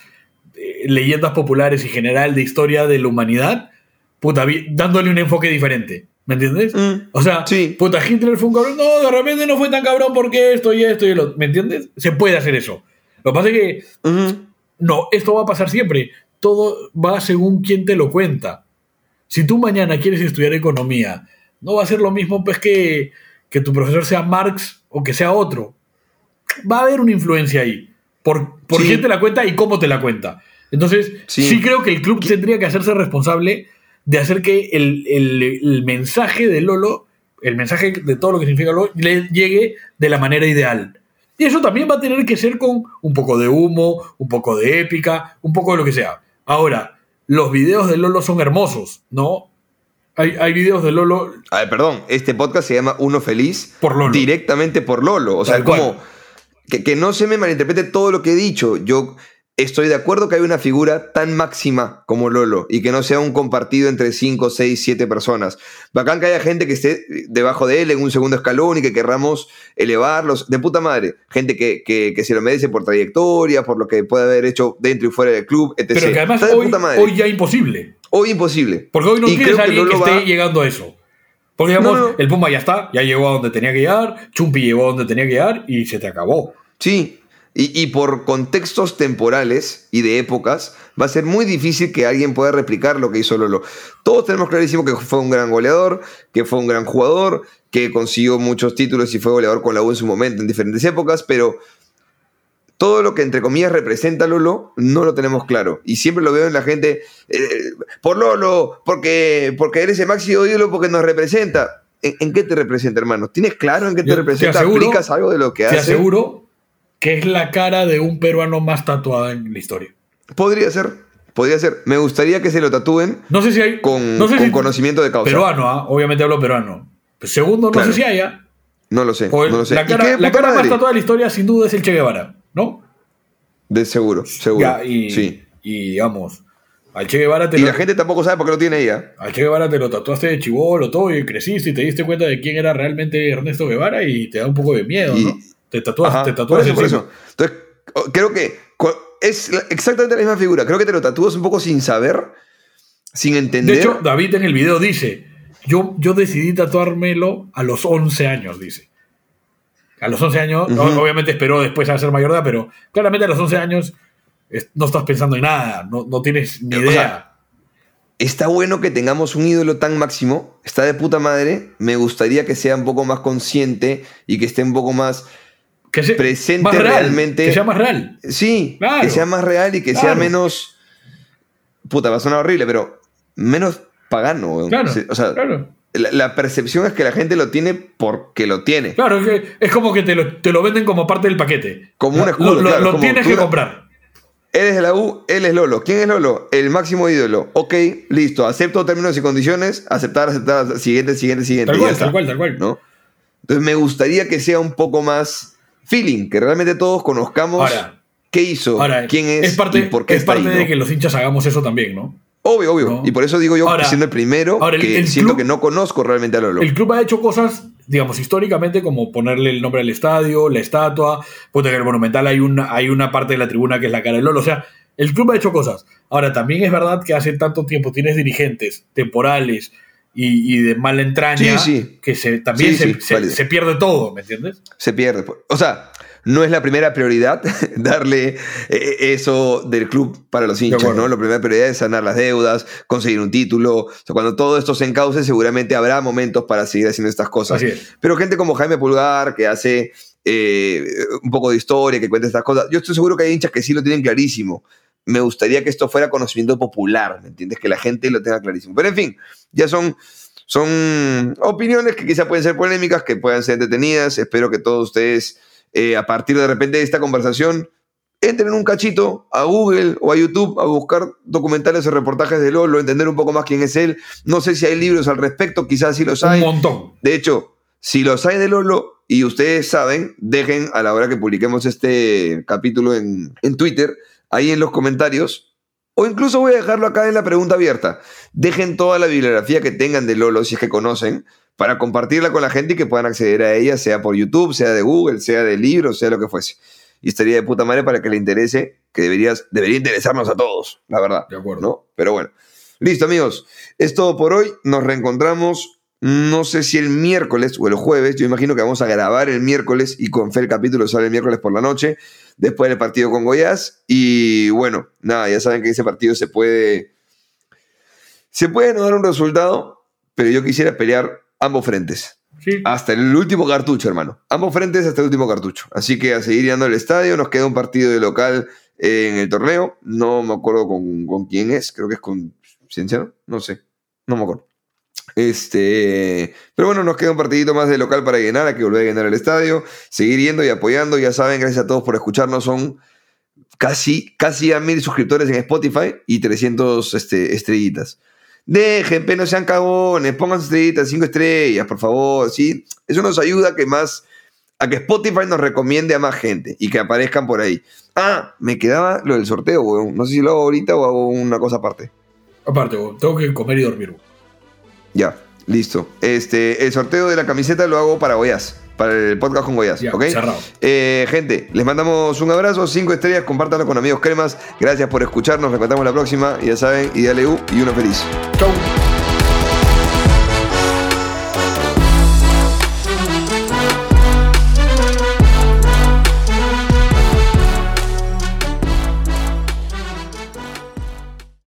eh, leyendas populares y general de historia de la humanidad, puta, dándole un enfoque diferente. ¿Me entiendes? Mm, O sea, sí. puta, Hitler fue un cabrón. No, de repente no fue tan cabrón porque esto y esto y lo. ¿Me entiendes? Se puede hacer eso. Lo que pasa es que, Ujú. no, esto va a pasar siempre. Todo va según quien te lo cuenta. Si tú mañana quieres estudiar economía, no va a ser lo mismo pues que, que tu profesor sea Marx o que sea otro. Va a haber una influencia ahí. Por, por Sí. quién te la cuenta y cómo te la cuenta. Entonces, sí, Sí. creo que el club tendría que hacerse responsable de hacer que el, el- el mensaje de Lolo, el mensaje de todo lo que significa Lolo, le llegue de la manera ideal. Y eso también va a tener que ser con un poco de humo, un poco de épica, un poco de lo que sea. Ahora, los videos de Lolo son hermosos, ¿no? Hay, hay videos de Lolo A ver, perdón, este podcast se llama Uno Feliz Por Lolo. directamente por Lolo. O sea, Tal cual. Que, que no se me malinterprete todo lo que he dicho. Yo estoy de acuerdo que hay una figura tan máxima como Lolo y que no sea un compartido entre 5, 6, 7 personas. Bacán que haya gente que esté debajo de él en un segundo escalón y que querramos elevarlos. De puta madre. Gente que, que- que se lo merece por trayectoria, por lo que puede haber hecho dentro y fuera del club, etc. Pero que además hoy, hoy ya imposible. Hoy imposible. Porque hoy no Y tienes a que alguien que, Lolo esté va- llegando a eso. Porque digamos, No, no. el Puma ya está, ya llegó a donde tenía que llegar, Chumpi llegó a donde tenía que llegar y se te acabó. Sí, y, y por contextos temporales y de épocas, va a ser muy difícil que alguien pueda replicar lo que hizo Lolo. Todos tenemos clarísimo que fue un gran goleador, que fue un gran jugador, que consiguió muchos títulos y fue goleador con la U en su momento, en diferentes épocas, pero todo lo que entre comillas representa Lolo no lo tenemos claro. Y siempre lo veo en la gente, eh, por Lolo, porque, porque eres el máximo ídolo, porque nos representa. ¿En, en qué te representa, hermano? ¿Tienes claro en qué te Yo te representa? aseguro- ¿Aplicas algo de lo que Te hace? aseguro que es la cara de un peruano más tatuada en la historia. Podría ser, podría ser. Me gustaría que se lo tatúen No sé si hay. con, no sé con si- conocimiento de causa. Peruano, ¿ah? obviamente hablo peruano. Segundo, no Claro. sé si haya. No lo sé, Pues no lo sé. La ¿Y cara, la más tatuada de la historia, sin duda, es el Che Guevara, ¿no? De seguro, seguro. Ya, y, sí. y digamos, al Che Guevara te Y lo- la gente tampoco sabe por qué lo tiene ella. Al Che Guevara te lo tatuaste de chivolo, todo, y creciste y te diste cuenta de quién era realmente Ernesto Guevara y te da un poco de miedo, Y- ¿no? Te tatúas, Ajá, te por eso, por eso. Entonces, creo que es exactamente la misma figura. Creo que te lo tatúas un poco sin saber, sin entender. De hecho, David en el video dice, yo, yo decidí tatuármelo a los 11 años, dice. A los 11 años, obviamente esperó después a ser mayor de edad, pero claramente a los 11 años no estás pensando en nada, no, no tienes ni O idea. sea, está bueno que tengamos un ídolo tan máximo, está de puta madre. Me gustaría que sea un poco más consciente y que esté un poco más que se- presente más real, realmente. Que sea más real. Sí, Claro. que sea más real y que sea menos. Puta, va a sonar horrible, pero menos pagano. Claro, O sea, claro. La, la percepción es que la gente lo tiene porque lo tiene. Claro, es, que es como que te lo, te lo venden como parte del paquete. Como un escudo, Lo, claro, lo como tienes que la- comprar. Él es de la U, él es Lolo. ¿Quién es Lolo? El máximo ídolo. Ok, listo. Acepto términos y condiciones. Aceptar, aceptar. Siguiente, siguiente, siguiente. Tal cual, está, tal cual, tal cual. ¿no? Entonces me gustaría que sea un poco más feeling, que realmente todos conozcamos Ahora, qué hizo, ahora quién es, parte, y por qué es está parte ahí, de que los hinchas hagamos eso también, ¿no? Obvio, obvio. ¿no? Y por eso digo yo, Ahora- siendo el primero, ahora el- que el siento club- que no conozco realmente a Lolo. El club ha hecho cosas, digamos, históricamente, como ponerle el nombre al estadio, la estatua, puta que en el Monumental hay una, hay una parte de la tribuna que es la cara de Lolo. O sea, el club ha hecho cosas. Ahora, también es verdad que hace tanto tiempo tienes dirigentes temporales y, y de mala entraña Sí, sí. que se, también Sí, se, sí, se- válido. se pierde todo, ¿me entiendes? Se pierde. O sea, no es la primera prioridad darle eh, eso del club para los hinchas. ¿no? La primera prioridad es sanar las deudas, conseguir un título. O sea, cuando todo esto se encauce, seguramente habrá momentos para seguir haciendo estas cosas. Es. Pero gente como Jaime Pulgar, que hace eh, un poco de historia, que cuenta estas cosas, yo estoy seguro que hay hinchas que sí lo tienen clarísimo. Me gustaría que esto fuera conocimiento popular, ¿me entiendes? Que la gente lo tenga clarísimo. Pero en fin, ya son, son opiniones que quizá pueden ser polémicas, que puedan ser entretenidas. Espero que todos ustedes, eh, a partir de repente de esta conversación, entren un cachito a Google o a YouTube a buscar documentales o reportajes de Lolo, entender un poco más quién es él. No sé si hay libros al respecto, quizás sí los hay. Un montón. De hecho, si los hay de Lolo y ustedes saben, dejen a la hora que publiquemos este capítulo en, en Twitter, ahí en los comentarios, o incluso voy a dejarlo acá en la pregunta abierta. Dejen toda la bibliografía que tengan de Lolo, si es que conocen, para compartirla con la gente y que puedan acceder a ella, sea por YouTube, sea de Google, sea de libros, sea lo que fuese. Y estaría de puta madre para que le interese, que deberías, debería interesarnos a todos, la verdad. De acuerdo. ¿no? Pero bueno. Listo, amigos. Es todo por hoy. Nos reencontramos. No sé si el miércoles o el jueves. Yo imagino que vamos a grabar el miércoles y con fe el capítulo sale el miércoles por la noche. Después del partido con Goiás. Y bueno, nada, ya saben que ese partido se puede. Se puede no dar un resultado, pero yo quisiera pelear ambos frentes. Sí. Hasta el último cartucho, hermano. Ambos frentes hasta el último cartucho. Así que a seguir yendo al estadio. Nos queda un partido de local eh, en el torneo. No me acuerdo con, con quién es. Creo que es con Cienciano. No sé. No me acuerdo. Este, pero bueno, nos queda un partidito más de local para llenar, hay que volver a llenar el estadio, seguir yendo y apoyando, ya saben, gracias a todos por escucharnos, son casi, casi a mil suscriptores en Spotify y 300 este, estrellitas. Dejen, pero no sean cagones, pongan estrellitas, 5 estrellas, por favor, ¿sí? Eso nos ayuda a que más, a que Spotify nos recomiende a más gente y que aparezcan por ahí. Ah, me quedaba lo del sorteo, weón. No sé si lo hago ahorita o hago una cosa aparte. Aparte, weón, tengo que comer y dormir. weón. Ya, listo. Este, el sorteo de la camiseta lo hago para Goyas, para el podcast con Goyas, Ya, ¿ok? cerrado. Eh, gente, les mandamos un abrazo, cinco estrellas, compártanlo con amigos cremas. Gracias por escucharnos, nos encontramos la próxima. Y ya saben, y dale U y uno feliz. Chau.